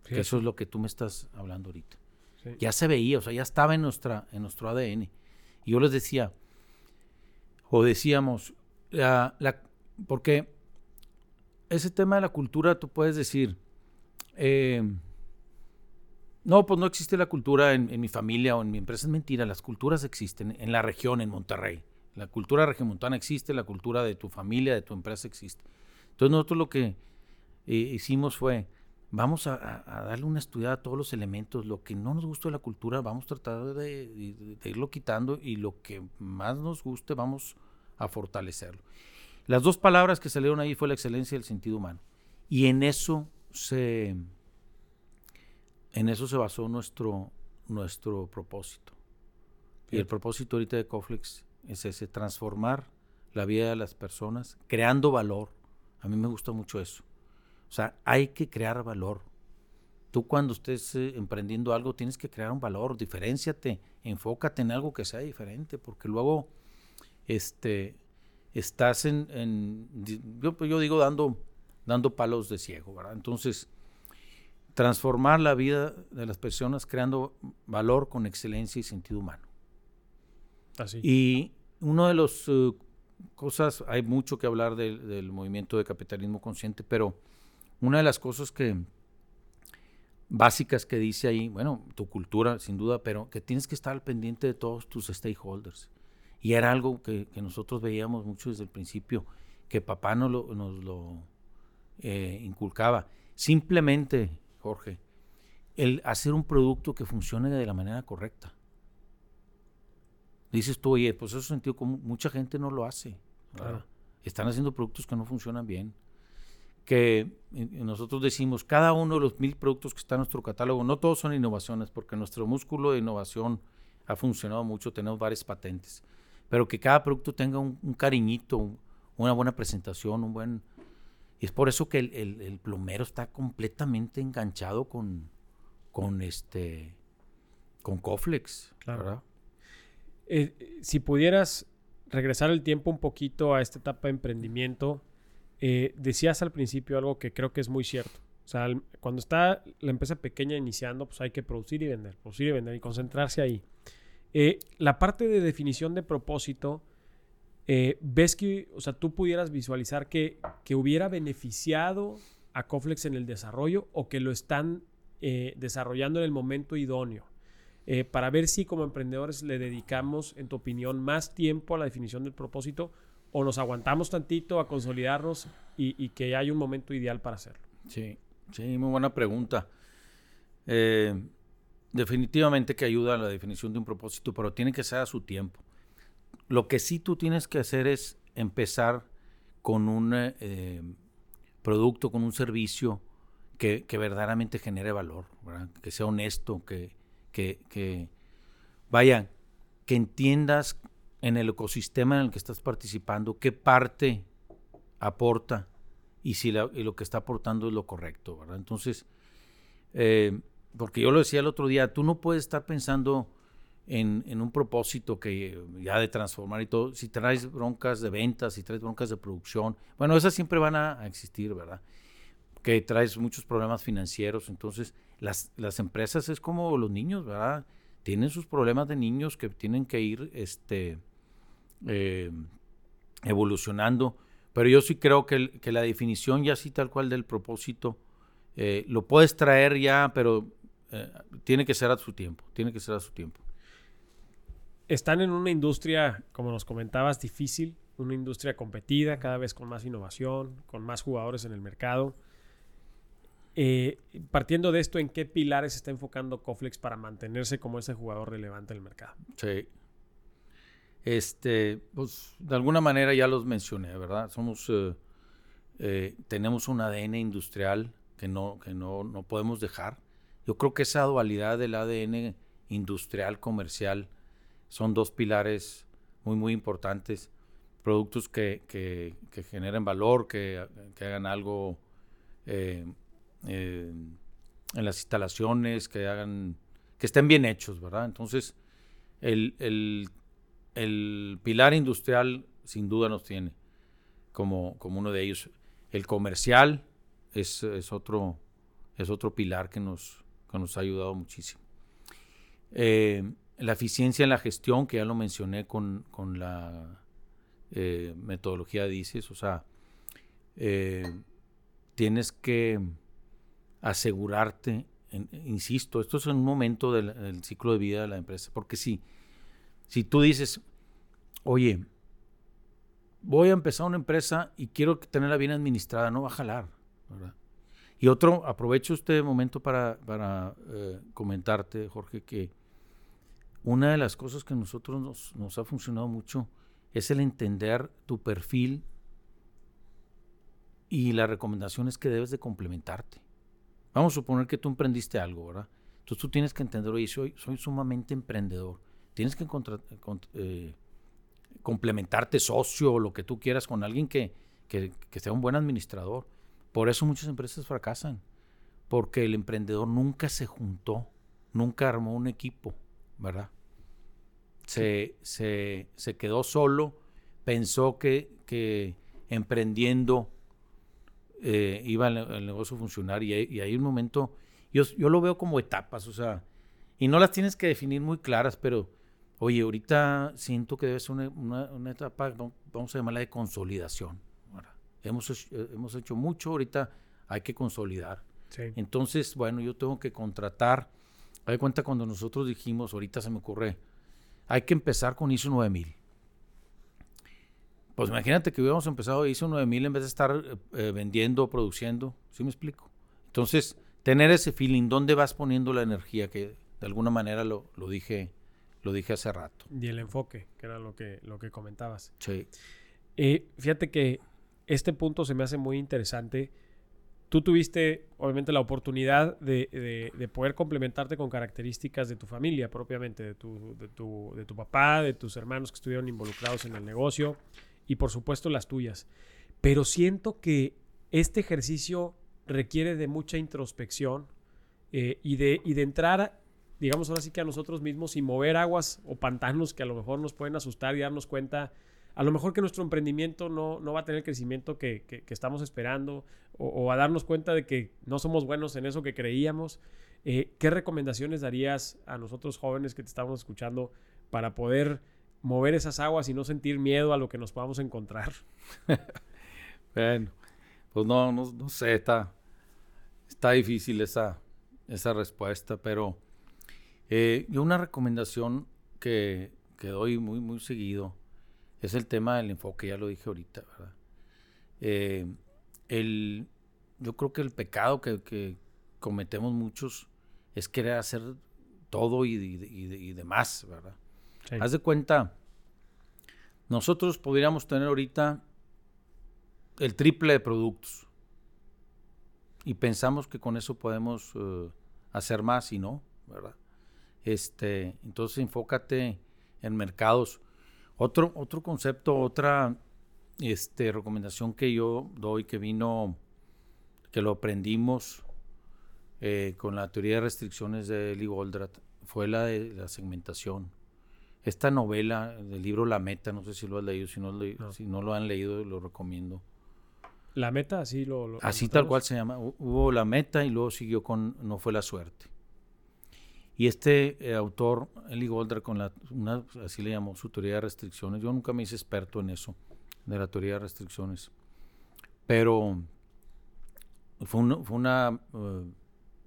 Speaker 3: Que eso es lo que tú me estás hablando ahorita. Ya se veía, o sea, ya estaba en, nuestra, en nuestro ADN. Y yo les decía, o decíamos, la, porque ese tema de la cultura, tú puedes decir, eh, no, pues no existe la cultura en, mi familia o en mi empresa. Es mentira, las culturas existen en la región, en Monterrey. La cultura regiomontana existe, la cultura de tu familia, de tu empresa existe. Entonces nosotros lo que eh, hicimos fue, vamos a, darle una estudiada a todos los elementos. Lo que no nos gusta de la cultura, vamos a tratar de, irlo quitando y lo que más nos guste, vamos a fortalecerlo. Las dos palabras que salieron ahí fue la excelencia y el sentido humano. Y en eso se, en eso se basó nuestro, nuestro propósito. Y el propósito ahorita de Coflex es ese, transformar la vida de las personas, creando valor. A mí me gusta mucho eso. O sea, hay que crear valor. Tú cuando estés eh, emprendiendo algo tienes que crear un valor, diferenciate, enfócate en algo que sea diferente, porque luego este, estás en, yo, yo, digo dando, dando palos de ciego, ¿verdad? Entonces, transformar la vida de las personas creando valor con excelencia y sentido humano.
Speaker 2: Así.
Speaker 3: Y una de las eh, cosas, hay mucho que hablar del movimiento de capitalismo consciente, pero una de las cosas que básicas que dice ahí, bueno, tu cultura sin duda, pero que tienes que estar al pendiente de todos tus stakeholders. Y era algo que, nosotros veíamos mucho desde el principio, que papá nos lo, nos lo eh, inculcaba. Simplemente, Jorge, el hacer un producto que funcione de la manera correcta. Dices tú, oye, pues eso sentido como mucha gente no lo hace. Están haciendo productos que no funcionan bien. Que nosotros decimos, cada uno de los mil productos que está en nuestro catálogo, no todos son innovaciones, porque nuestro músculo de innovación ha funcionado mucho, tenemos varias patentes, pero que cada producto tenga un, cariñito, una buena presentación, un buen... Y es por eso que el, plomero está completamente enganchado con, con este con Coflex, claro.
Speaker 2: Eh, si pudieras regresar el tiempo un poquito a esta etapa de emprendimiento, eh, decías al principio algo que creo que es muy cierto. O sea, cuando está la empresa pequeña iniciando, pues hay que producir y vender, producir y vender y concentrarse ahí. Eh, la parte de definición de propósito, eh, ¿ves que, o sea, tú pudieras visualizar que, que hubiera beneficiado a Coflex en el desarrollo o que lo están desarrollando en el momento idóneo? Eh, para ver si como emprendedores le dedicamos, en tu opinión, más tiempo a la definición del propósito o nos aguantamos tantito a consolidarnos y, que hay un momento ideal para hacerlo.
Speaker 3: Sí, sí, muy buena pregunta. Eh, definitivamente que ayuda a la definición de un propósito, pero tiene que ser a su tiempo. Lo que sí tú tienes que hacer es empezar con un eh, producto, con un servicio que, verdaderamente genere valor, que sea honesto, que, vaya, que entiendas en el ecosistema en el que estás participando qué parte aporta y si lo que está aportando es lo correcto. Entonces, eh, porque yo lo decía el otro día, tú no puedes estar pensando en, en, un propósito que ya de transformar y todo, si traes broncas de ventas, si traes broncas de producción, bueno, esas siempre van a existir, ¿verdad? que traes muchos problemas financieros. Entonces, las, las empresas es como los niños, ¿verdad? Tienen sus problemas de niños que tienen que ir este, eh, evolucionando. Pero yo sí creo que, que, la definición ya así tal cual del propósito, eh, lo puedes traer ya, pero eh, tiene que ser a su tiempo, tiene que ser a su tiempo.
Speaker 2: Están en una industria, como nos comentabas, difícil, una industria competida, cada vez con más innovación, con más jugadores en el mercado. Eh, partiendo de esto, ¿en qué pilares está enfocando Coflex para mantenerse como ese jugador relevante en el mercado?
Speaker 3: Sí. Este, pues de alguna manera ya los mencioné, ¿verdad? Somos, eh, eh, tenemos un ADN industrial que no, que no, no podemos dejar. Yo creo que esa dualidad del ADN industrial, comercial, son dos pilares muy, muy importantes. Productos que, que, generen valor, que, que hagan algo eh, en las instalaciones, que hagan, que estén bien hechos, ¿verdad? Entonces, el, el, pilar industrial sin duda nos tiene como, como uno de ellos. El comercial es, es, otro, es otro pilar que nos, que nos ha ayudado muchísimo. Eh, la eficiencia en la gestión, que ya lo mencioné con, con la eh, metodología DICES, o sea, tienes que asegurarte, insisto, esto es en un momento del, ciclo de vida de la empresa, porque si, si tú dices, oye, voy a empezar una empresa y quiero tenerla bien administrada, no va a jalar, Y otro, aprovecho este momento para, para eh, comentarte, Jorge, que una de las cosas que a nosotros nos, nos ha funcionado mucho es el entender tu perfil y la recomendación es que debes de complementarte. Vamos a suponer que tú emprendiste algo, ¿verdad? Entonces tú tienes que entender, oye, soy, soy sumamente emprendedor. Tienes que eh, complementarte socio o lo que tú quieras con alguien que, que, sea un buen administrador. Por eso muchas empresas fracasan, porque el emprendedor nunca se juntó, nunca armó un equipo, ¿verdad? Se, se, se quedó solo, pensó que, que emprendiendo eh, iba el, negocio a funcionar y, y hay un momento, yo, yo lo veo como etapas, o sea, y no las tienes que definir muy claras, pero oye, ahorita siento que debe ser una, una, etapa, vamos a llamarla de consolidación. Hemos, eh, hemos hecho mucho, ahorita hay que consolidar. Entonces, bueno, yo tengo que contratar. Hay cuenta cuando nosotros dijimos, ahorita se me ocurre, hay que empezar con ISO 9000. Pues imagínate que hubiéramos empezado, hizo 9 mil en vez de estar eh, vendiendo, produciendo. ¿Sí me explico? Entonces, tener ese feeling, ¿dónde vas poniendo la energía? Que de alguna manera lo, lo dije lo dije hace rato.
Speaker 2: Y el enfoque, que era lo que, lo que comentabas.
Speaker 3: Sí.
Speaker 2: Eh, fíjate que este punto se me hace muy interesante. Tú tuviste, obviamente, la oportunidad de, de, poder complementarte con características de tu familia propiamente, de tu, de, tu, de tu papá, de tus hermanos que estuvieron involucrados en el negocio y, por supuesto, las tuyas. Pero siento que este ejercicio requiere de mucha introspección eh, y, de, y de entrar digamos ahora sí que a nosotros mismos y mover aguas o pantanos que a lo mejor nos pueden asustar y darnos cuenta, a lo mejor que nuestro emprendimiento no, no va a tener el crecimiento que, que, estamos esperando o, a darnos cuenta de que no somos buenos en eso que creíamos. Eh, ¿Qué recomendaciones darías a nosotros jóvenes que te estamos escuchando para poder mover esas aguas y no sentir miedo a lo que nos podamos encontrar?
Speaker 3: bueno, pues no, no, no sé, está, difícil esa, esa respuesta, pero eh, yo una recomendación que, que, doy muy, muy seguido es el tema del enfoque, ya lo dije ahorita, ¿verdad? Eh, el, yo creo que el pecado que, cometemos muchos es querer hacer todo y, y, demás, ¿verdad? Haz de cuenta, nosotros podríamos tener ahorita el triple de productos y pensamos que con eso podemos eh, hacer más y no, ¿verdad? Este, entonces enfócate en mercados. Otro, otro concepto, otra este, recomendación que yo doy que vino, que lo aprendimos eh, con la teoría de restricciones de Eli Goldratt, fue la de la segmentación. Esta novela del libro La Meta, no sé si lo has leído, si no, Si no lo han leído, lo recomiendo.
Speaker 2: La Meta, así lo...
Speaker 3: así tal cual se llama. Hubo La Meta y luego siguió con No fue la suerte. Y este eh, autor, Eli Golder, con la, una, así le llamó, su teoría de restricciones, yo nunca me hice experto en eso, de la teoría de restricciones, pero fue, una, eh,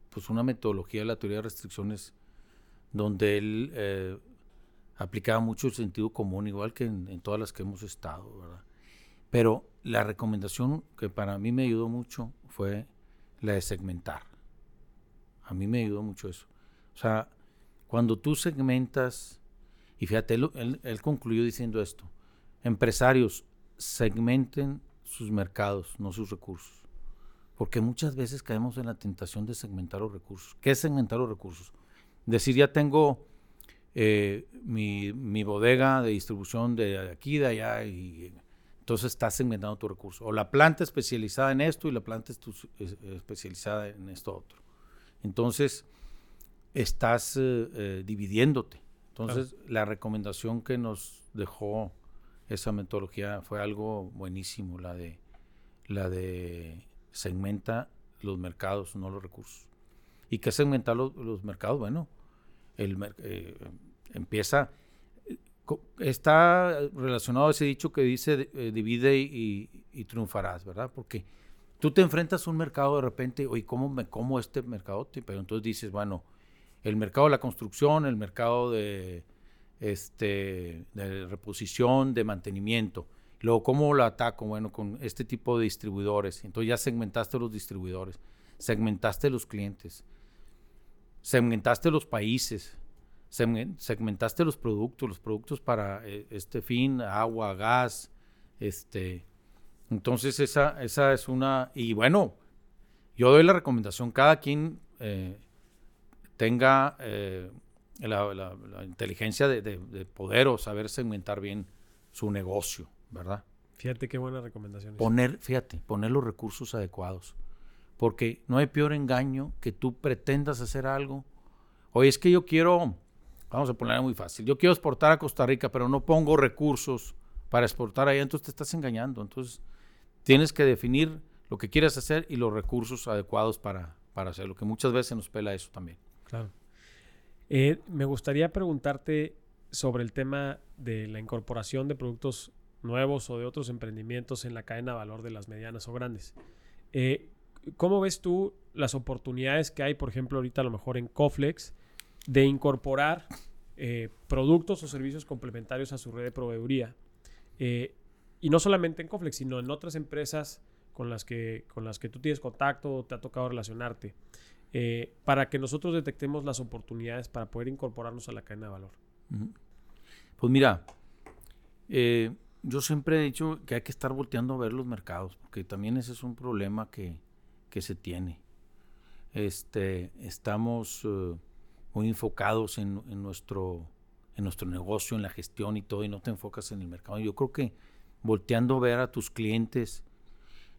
Speaker 3: pues una metodología de la teoría de restricciones donde él eh, aplicaba mucho el sentido común, igual que en, en, todas las que hemos estado, ¿verdad? Pero la recomendación que para mí me ayudó mucho fue la de segmentar. A mí me ayudó mucho eso. O sea, cuando tú segmentas, y fíjate, él, concluyó diciendo esto, empresarios segmenten sus mercados, no sus recursos. Porque muchas veces caemos en la tentación de segmentar los recursos. ¿Qué es segmentar los recursos? Decir, ya tengo eh, mi, bodega de distribución de aquí, de allá, y entonces estás segmentando tu recurso. O la planta especializada en esto y la planta especializada en esto otro. Entonces, estás eh, eh, dividiéndote. Entonces, la recomendación que nos dejó esa metodología fue algo buenísimo, la de, la de segmenta los mercados, no los recursos. ¿Y qué segmentar los, mercados? Bueno, el, eh, empieza, está relacionado a ese dicho que dice divide y, y, triunfarás, ¿verdad? Porque tú te enfrentas a un mercado de repente, oye, ¿cómo me como este mercado? Pero entonces dices, bueno, el mercado de la construcción, el mercado de, este, reposición, de mantenimiento. Luego, ¿cómo lo ataco? Bueno, con este tipo de distribuidores. Entonces ya segmentaste los distribuidores, segmentaste los clientes, segmentaste los países, segmentaste los productos, los productos para eh, este fin, agua, gas, este. Entonces esa, esa es una, y bueno, yo doy la recomendación, cada quien eh, tenga eh, la, inteligencia de, poder o saber segmentar bien su negocio, ¿verdad?
Speaker 2: Fíjate qué buena recomendación.
Speaker 3: Poner, fíjate, poner los recursos adecuados. Porque no hay peor engaño que tú pretendas hacer algo. Oye, es que yo quiero, vamos a ponerlo muy fácil, yo quiero exportar a Costa Rica, pero no pongo recursos para exportar allá, entonces te estás engañando. Entonces tienes que definir lo que quieres hacer y los recursos adecuados para, para hacerlo, que muchas veces nos pela eso también.
Speaker 2: Claro. Eh, me gustaría preguntarte sobre el tema de la incorporación de productos nuevos o de otros emprendimientos en la cadena de valor de las medianas o grandes. Eh, ¿Cómo ves tú las oportunidades que hay, por ejemplo, ahorita a lo mejor en Coflex, de incorporar eh, productos o servicios complementarios a su red de proveeduría? y no solamente en Coflex, sino en otras empresas con las que, con las que tú tienes contacto o te ha tocado relacionarte, eh, para que nosotros detectemos las oportunidades para poder incorporarnos a la cadena de valor?
Speaker 3: Pues mira, eh, yo siempre he dicho que hay que estar volteando a ver los mercados, porque también ese es un problema que, que se tiene. Este, estamos eh, muy enfocados en, en, nuestro, en nuestro negocio, en la gestión y todo, y no te enfocas en el mercado. Yo creo que volteando a ver a tus clientes,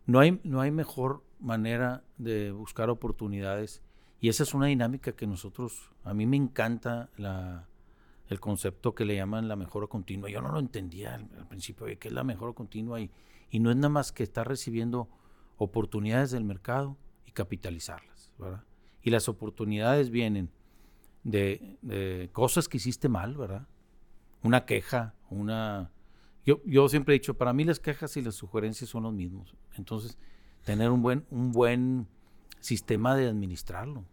Speaker 3: no hay, no hay mejor manera de buscar oportunidades. Y esa es una dinámica que nosotros, a mí me encanta la, el concepto que le llaman la mejora continua. Yo no lo entendía al, principio de qué es la mejora continua y, y, no es nada más que estar recibiendo oportunidades del mercado y capitalizarlas, ¿verdad? Y las oportunidades vienen de, de cosas que hiciste mal, ¿verdad? Una queja, una... Yo, yo siempre he dicho, para mí las quejas y las sugerencias son los mismos. Entonces, tener un buen, un buen sistema de administrarlo,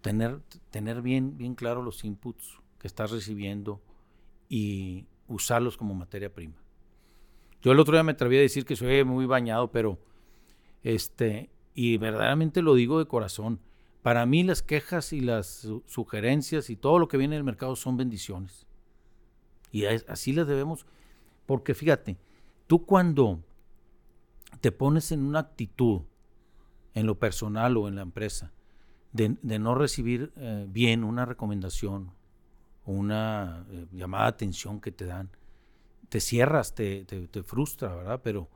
Speaker 3: tener, tener bien, bien claro los inputs que estás recibiendo y usarlos como materia prima. Yo el otro día me atreví a decir que soy muy bañado, pero este, y verdaderamente lo digo de corazón. Para mí las quejas y las sugerencias y todo lo que viene del mercado son bendiciones. Y así las debemos, porque fíjate, tú cuando te pones en una actitud, en lo personal o en la empresa, de, no recibir eh, bien una recomendación, una eh, llamada de atención que te dan, te cierras, te, te, frustra, ¿verdad? Pero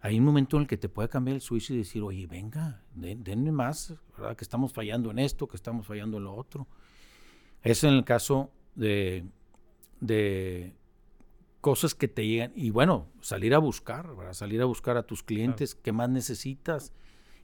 Speaker 3: hay un momento en el que te puede cambiar el switch y decir, oye, venga, denme más, ¿verdad? Que estamos fallando en esto, que estamos fallando en lo otro. Eso en el caso de, de cosas que te llegan. Y bueno, salir a buscar, ¿verdad? Salir a buscar a tus clientes, qué más necesitas.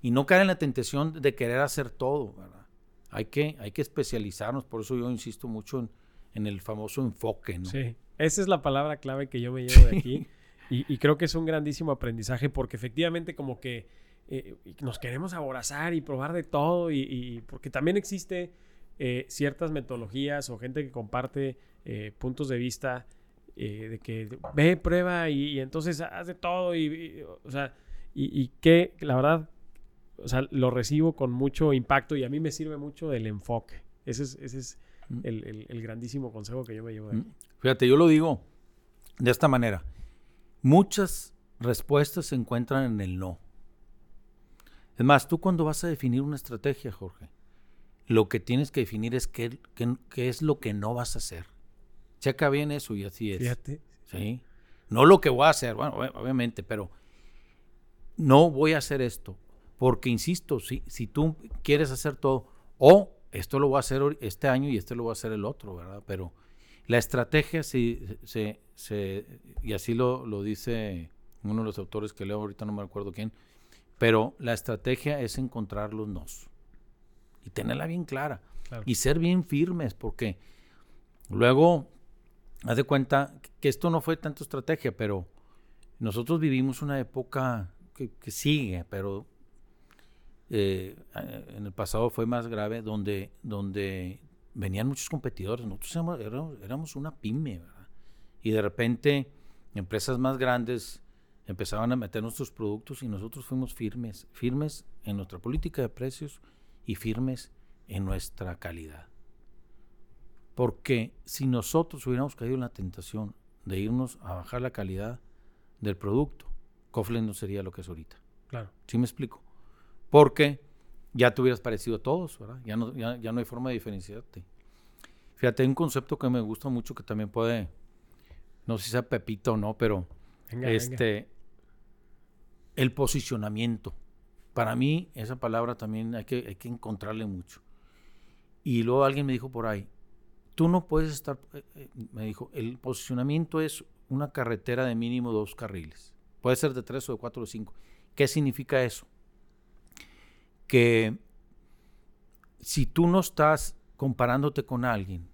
Speaker 3: Y no caer en la tentación de querer hacer todo, ¿verdad? Hay que, hay que especializarnos, por eso yo insisto mucho en, en el famoso enfoque, ¿no?
Speaker 2: Sí, esa es la palabra clave que yo me llevo de aquí. y, creo que es un grandísimo aprendizaje porque efectivamente como que eh, nos queremos aborazar y probar de todo y, porque también existe eh, ciertas metodologías o gente que comparte eh, puntos de vista de que ve, prueba y, entonces hace todo y, o sea, y, que la verdad, o sea, lo recibo con mucho impacto y a mí me sirve mucho el enfoque. Ese es, ese es el, grandísimo consejo que yo me llevo de aquí.
Speaker 3: Fíjate, yo lo digo de esta manera. Muchas respuestas se encuentran en el no. Es más, tú cuando vas a definir una estrategia, Jorge, lo que tienes que definir es qué, qué, es lo que no vas a hacer. Checa bien eso y así es.
Speaker 2: Fíjate.
Speaker 3: Sí. No lo que voy a hacer, bueno, obviamente, pero no voy a hacer esto. Porque, insisto, si, si tú quieres hacer todo, o esto lo voy a hacer este año y este lo voy a hacer el otro, ¿verdad? Pero la estrategia, se, se, y así lo, lo, dice uno de los autores que leo, ahorita no me acuerdo quién, pero la estrategia es encontrar los nos y tenerla bien clara y ser bien firmes, porque luego, haz de cuenta que esto no fue tanto estrategia, pero nosotros vivimos una época que, sigue, pero eh, en el pasado fue más grave, donde, donde venían muchos competidores. Nosotros éramos, una pyme, ¿verdad? Y de repente empresas más grandes empezaban a meter nuestros productos y nosotros fuimos firmes, firmes en nuestra política de precios y firmes en nuestra calidad. Porque si nosotros hubiéramos caído en la tentación de irnos a bajar la calidad del producto, Coflen no sería lo que es ahorita.
Speaker 2: Claro.
Speaker 3: ¿Sí me explico? porque ya te hubieras parecido a todos, ¿verdad? Ya no, ya, no hay forma de diferenciarte. Fíjate, hay un concepto que me gusta mucho que también puede, no sé si sea Pepito o no, pero este, el posicionamiento. Para mí, esa palabra también hay que, hay que encontrarle mucho. Y luego alguien me dijo por ahí, tú no puedes estar, eh, eh, me dijo, el posicionamiento es una carretera de mínimo dos carriles. Puede ser de tres o de cuatro o cinco. ¿Qué significa eso? que si tú no estás comparándote con alguien,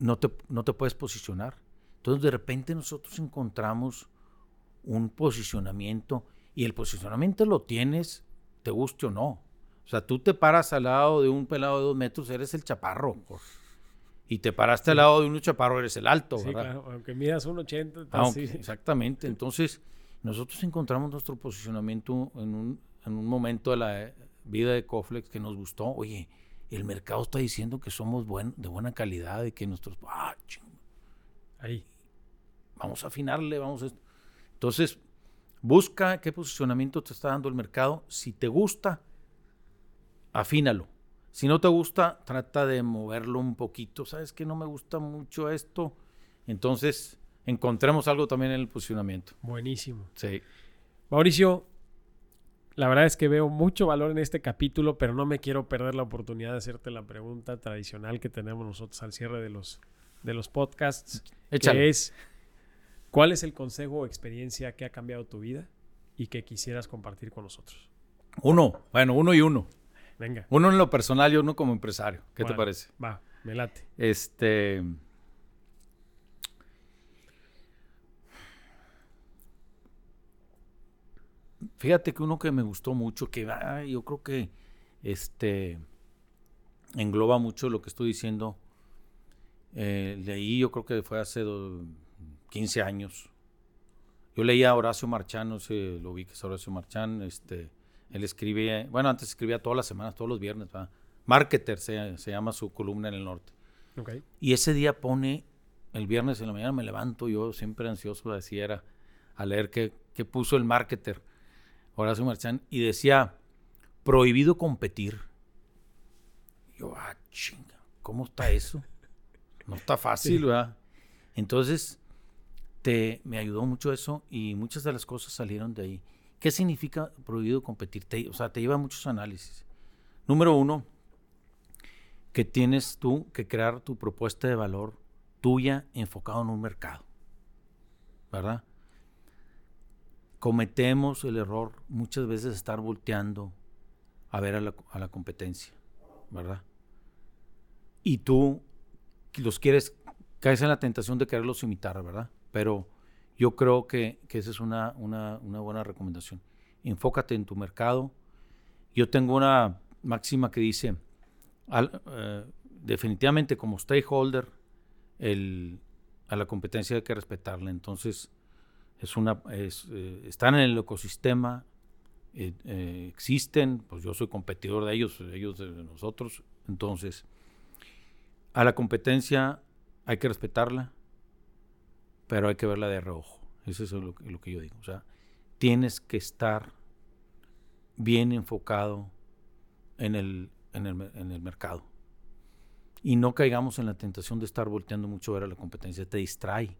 Speaker 3: no te, no te puedes posicionar. Entonces de repente nosotros encontramos un posicionamiento y el posicionamiento lo tienes, te guste o no. O sea, tú te paras al lado de un pelado de dos metros, eres el chaparro. y te paraste al lado de un chaparro, eres el alto,
Speaker 2: Sí,
Speaker 3: ¿verdad?
Speaker 2: claro, aunque midas un 80,
Speaker 3: Ah, ok, Exactamente. Entonces, nosotros encontramos nuestro posicionamiento en un, en un momento de la vida de Coflex que nos gustó. Oye, el mercado está diciendo que somos buen, de buena calidad y que nuestros... Ah, ching,
Speaker 2: Ahí.
Speaker 3: vamos a afinarle, vamos a... Entonces, busca qué posicionamiento te está dando el mercado. Si te gusta, afínalo. Si no te gusta, trata de moverlo un poquito. ¿Sabes que no me gusta mucho esto? Entonces, encontremos algo también en el posicionamiento.
Speaker 2: Buenísimo.
Speaker 3: Sí.
Speaker 2: Mauricio, la verdad es que veo mucho valor en este capítulo, pero no me quiero perder la oportunidad de hacerte la pregunta tradicional que tenemos nosotros al cierre de los, de los podcasts,
Speaker 3: Échale.
Speaker 2: que es, ¿cuál es el consejo o experiencia que ha cambiado tu vida y que quisieras compartir con nosotros?
Speaker 3: Uno, bueno, uno y uno.
Speaker 2: Venga.
Speaker 3: Uno en lo personal y uno como empresario. ¿Qué te parece?
Speaker 2: Va, me late.
Speaker 3: Este. Fíjate que uno que me gustó mucho, que ah, yo creo que este engloba mucho lo que estoy diciendo. Eh, leí, yo creo que fue hace do- 15 años. Yo leía a Horacio Marchán, no sé, lo vi que es Horacio Marchán. Este, él escribía, bueno, antes escribía todas las semanas, todos los viernes. ¿verdad? Marketer se, se llama su columna en el norte.
Speaker 2: Ok.
Speaker 3: Y ese día pone, el viernes en la mañana me levanto, yo siempre ansioso, así era, a leer qué, qué puso el marketer, Horacio Marchán, y decía, prohibido competir. Yo, ah, chinga, ¿cómo está eso? No está fácil,
Speaker 2: Sí.
Speaker 3: ¿verdad? Entonces, te, me ayudó mucho eso y muchas de las cosas salieron de ahí. ¿Qué significa prohibido competir? O sea, te lleva muchos análisis. Número uno, que tienes tú que crear tu propuesta de valor tuya enfocado en un mercado. ¿Verdad? Cometemos el error muchas veces de estar volteando a ver a la, a la competencia. ¿Verdad? Y tú los quieres, caes en la tentación de quererlos imitar, ¿verdad? Pero yo creo que, que esa es una, una, una buena recomendación. Enfócate en tu mercado. Yo tengo una máxima que dice, al- eh, definitivamente como stakeholder, el- a la competencia hay que respetarla. Entonces, es una, es, eh, están en el ecosistema, eh, eh, existen, pues yo soy competidor de ellos, ellos de nosotros. Entonces, a la competencia hay que respetarla, pero hay que verla de reojo. Eso es lo, lo que yo digo. O sea, tienes que estar bien enfocado en el, en el, en el mercado. Y no caigamos en la tentación de estar volteando mucho a ver a la competencia, te distrae.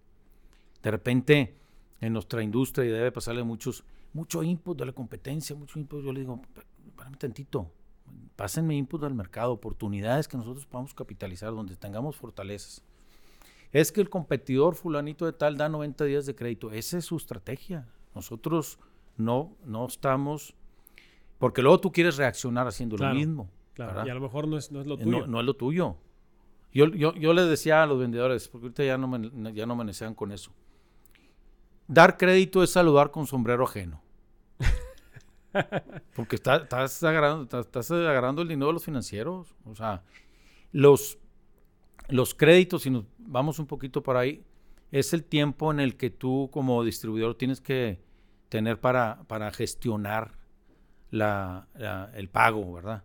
Speaker 3: De repente, en nuestra industria, y debe pasarle muchos, mucho input de la competencia, mucho input, yo le digo, "P- párame tantito, pásenme input al mercado, oportunidades que nosotros podamos capitalizar, donde tengamos fortalezas. Es que el competidor fulanito de tal da 90 días de crédito, esa es su estrategia. Nosotros no, no estamos, porque luego tú quieres reaccionar haciendo
Speaker 2: Claro,
Speaker 3: lo mismo.
Speaker 2: Claro,
Speaker 3: ¿verdad?
Speaker 2: y a lo mejor no es, no es lo
Speaker 3: Eh,
Speaker 2: tuyo.
Speaker 3: No, no es lo tuyo. Yo, yo, yo les decía a los vendedores, porque ahorita ya no me, ya no me con eso. Dar crédito es saludar con sombrero ajeno. Porque está- estás, agarrando, estás, estás agarrando el dinero de los financieros. O sea, los, los créditos, si nos vamos un poquito por ahí, es el tiempo en el que tú como distribuidor tienes que tener para, para gestionar la- el pago, ¿verdad?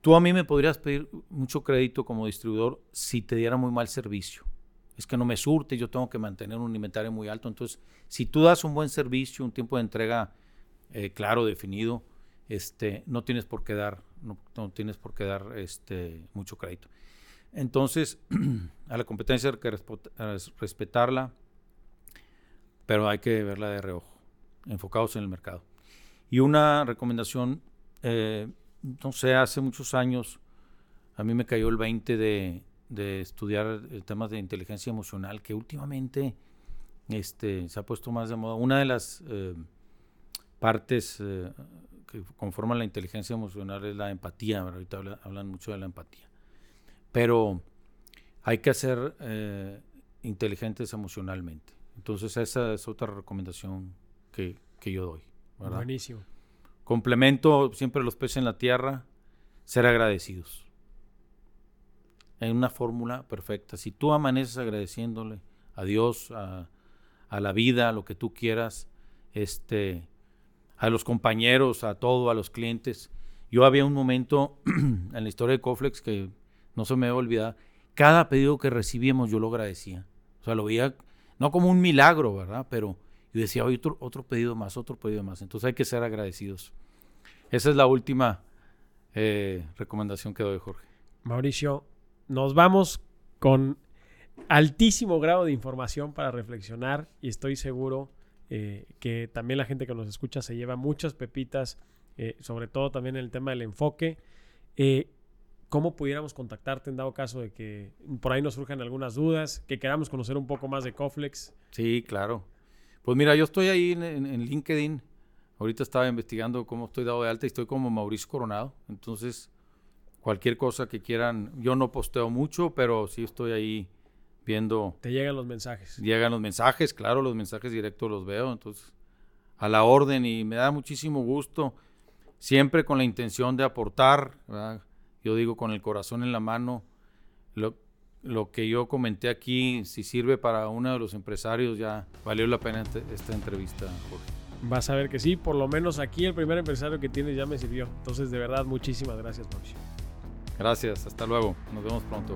Speaker 3: Tú a mí me podrías pedir mucho crédito como distribuidor si te diera muy mal servicio. Es que no me surte, yo tengo que mantener un inventario muy alto. Entonces, si tú das un buen servicio, un tiempo de entrega eh, claro, definido, este, no tienes por qué dar, no, no tienes por qué dar este, mucho crédito. Entonces, a la competencia hay que respetarla, pero hay que verla de reojo, enfocados en el mercado. Y una recomendación, eh, no sé, hace muchos años a mí me cayó el 20 de, estudiar el tema de inteligencia emocional, que últimamente este, se ha puesto más de moda. Una de las eh, partes eh, que conforman la inteligencia emocional es la empatía, ahorita habla- hablan mucho de la empatía. Pero hay que ser eh, inteligentes emocionalmente. Entonces esa es otra recomendación que, que yo doy. ¿verdad?
Speaker 2: Buenísimo.
Speaker 3: Complemento siempre los peces en la tierra, ser agradecidos. hay una fórmula perfecta. Si tú amaneces agradeciéndole a Dios, a, a la vida, a lo que tú quieras, este, a los compañeros, a todo, a los clientes. Yo había un momento en la historia de Coflex que no se me va a olvidar. Cada pedido que recibíamos yo lo agradecía. O sea, lo veía no como un milagro, ¿verdad? Pero yo decía, oye, otro, otro pedido más, otro pedido más. Entonces hay que ser agradecidos. Esa es la última eh, recomendación que doy, Jorge.
Speaker 2: Mauricio, nos vamos con altísimo grado de información para reflexionar y estoy seguro eh, que también la gente que nos escucha se lleva muchas pepitas, eh, sobre todo también en el tema del enfoque. ¿Cómo pudiéramos contactarte en dado caso de que por ahí nos surjan algunas dudas, que queramos conocer un poco más de Coflex?
Speaker 3: Sí, claro. Pues mira, yo estoy ahí en, LinkedIn. Ahorita estaba investigando cómo estoy dado de alta y estoy como Mauricio Coronado. Entonces, cualquier cosa que quieran, yo no posteo mucho, pero sí estoy ahí viendo.
Speaker 2: Te llegan los mensajes.
Speaker 3: Llegan los mensajes, claro, los mensajes directos los veo, entonces a la orden y me da muchísimo gusto, siempre con la intención de aportar, yo digo con el corazón en la mano, lo, lo, que yo comenté aquí, si sirve para uno de los empresarios, ya valió la pena este, esta entrevista, Jorge.
Speaker 2: Vas a ver que sí, por lo menos aquí el primer empresario que tienes ya me sirvió. Entonces, de verdad, muchísimas gracias, Mauricio.
Speaker 3: Gracias, hasta luego. Nos vemos pronto.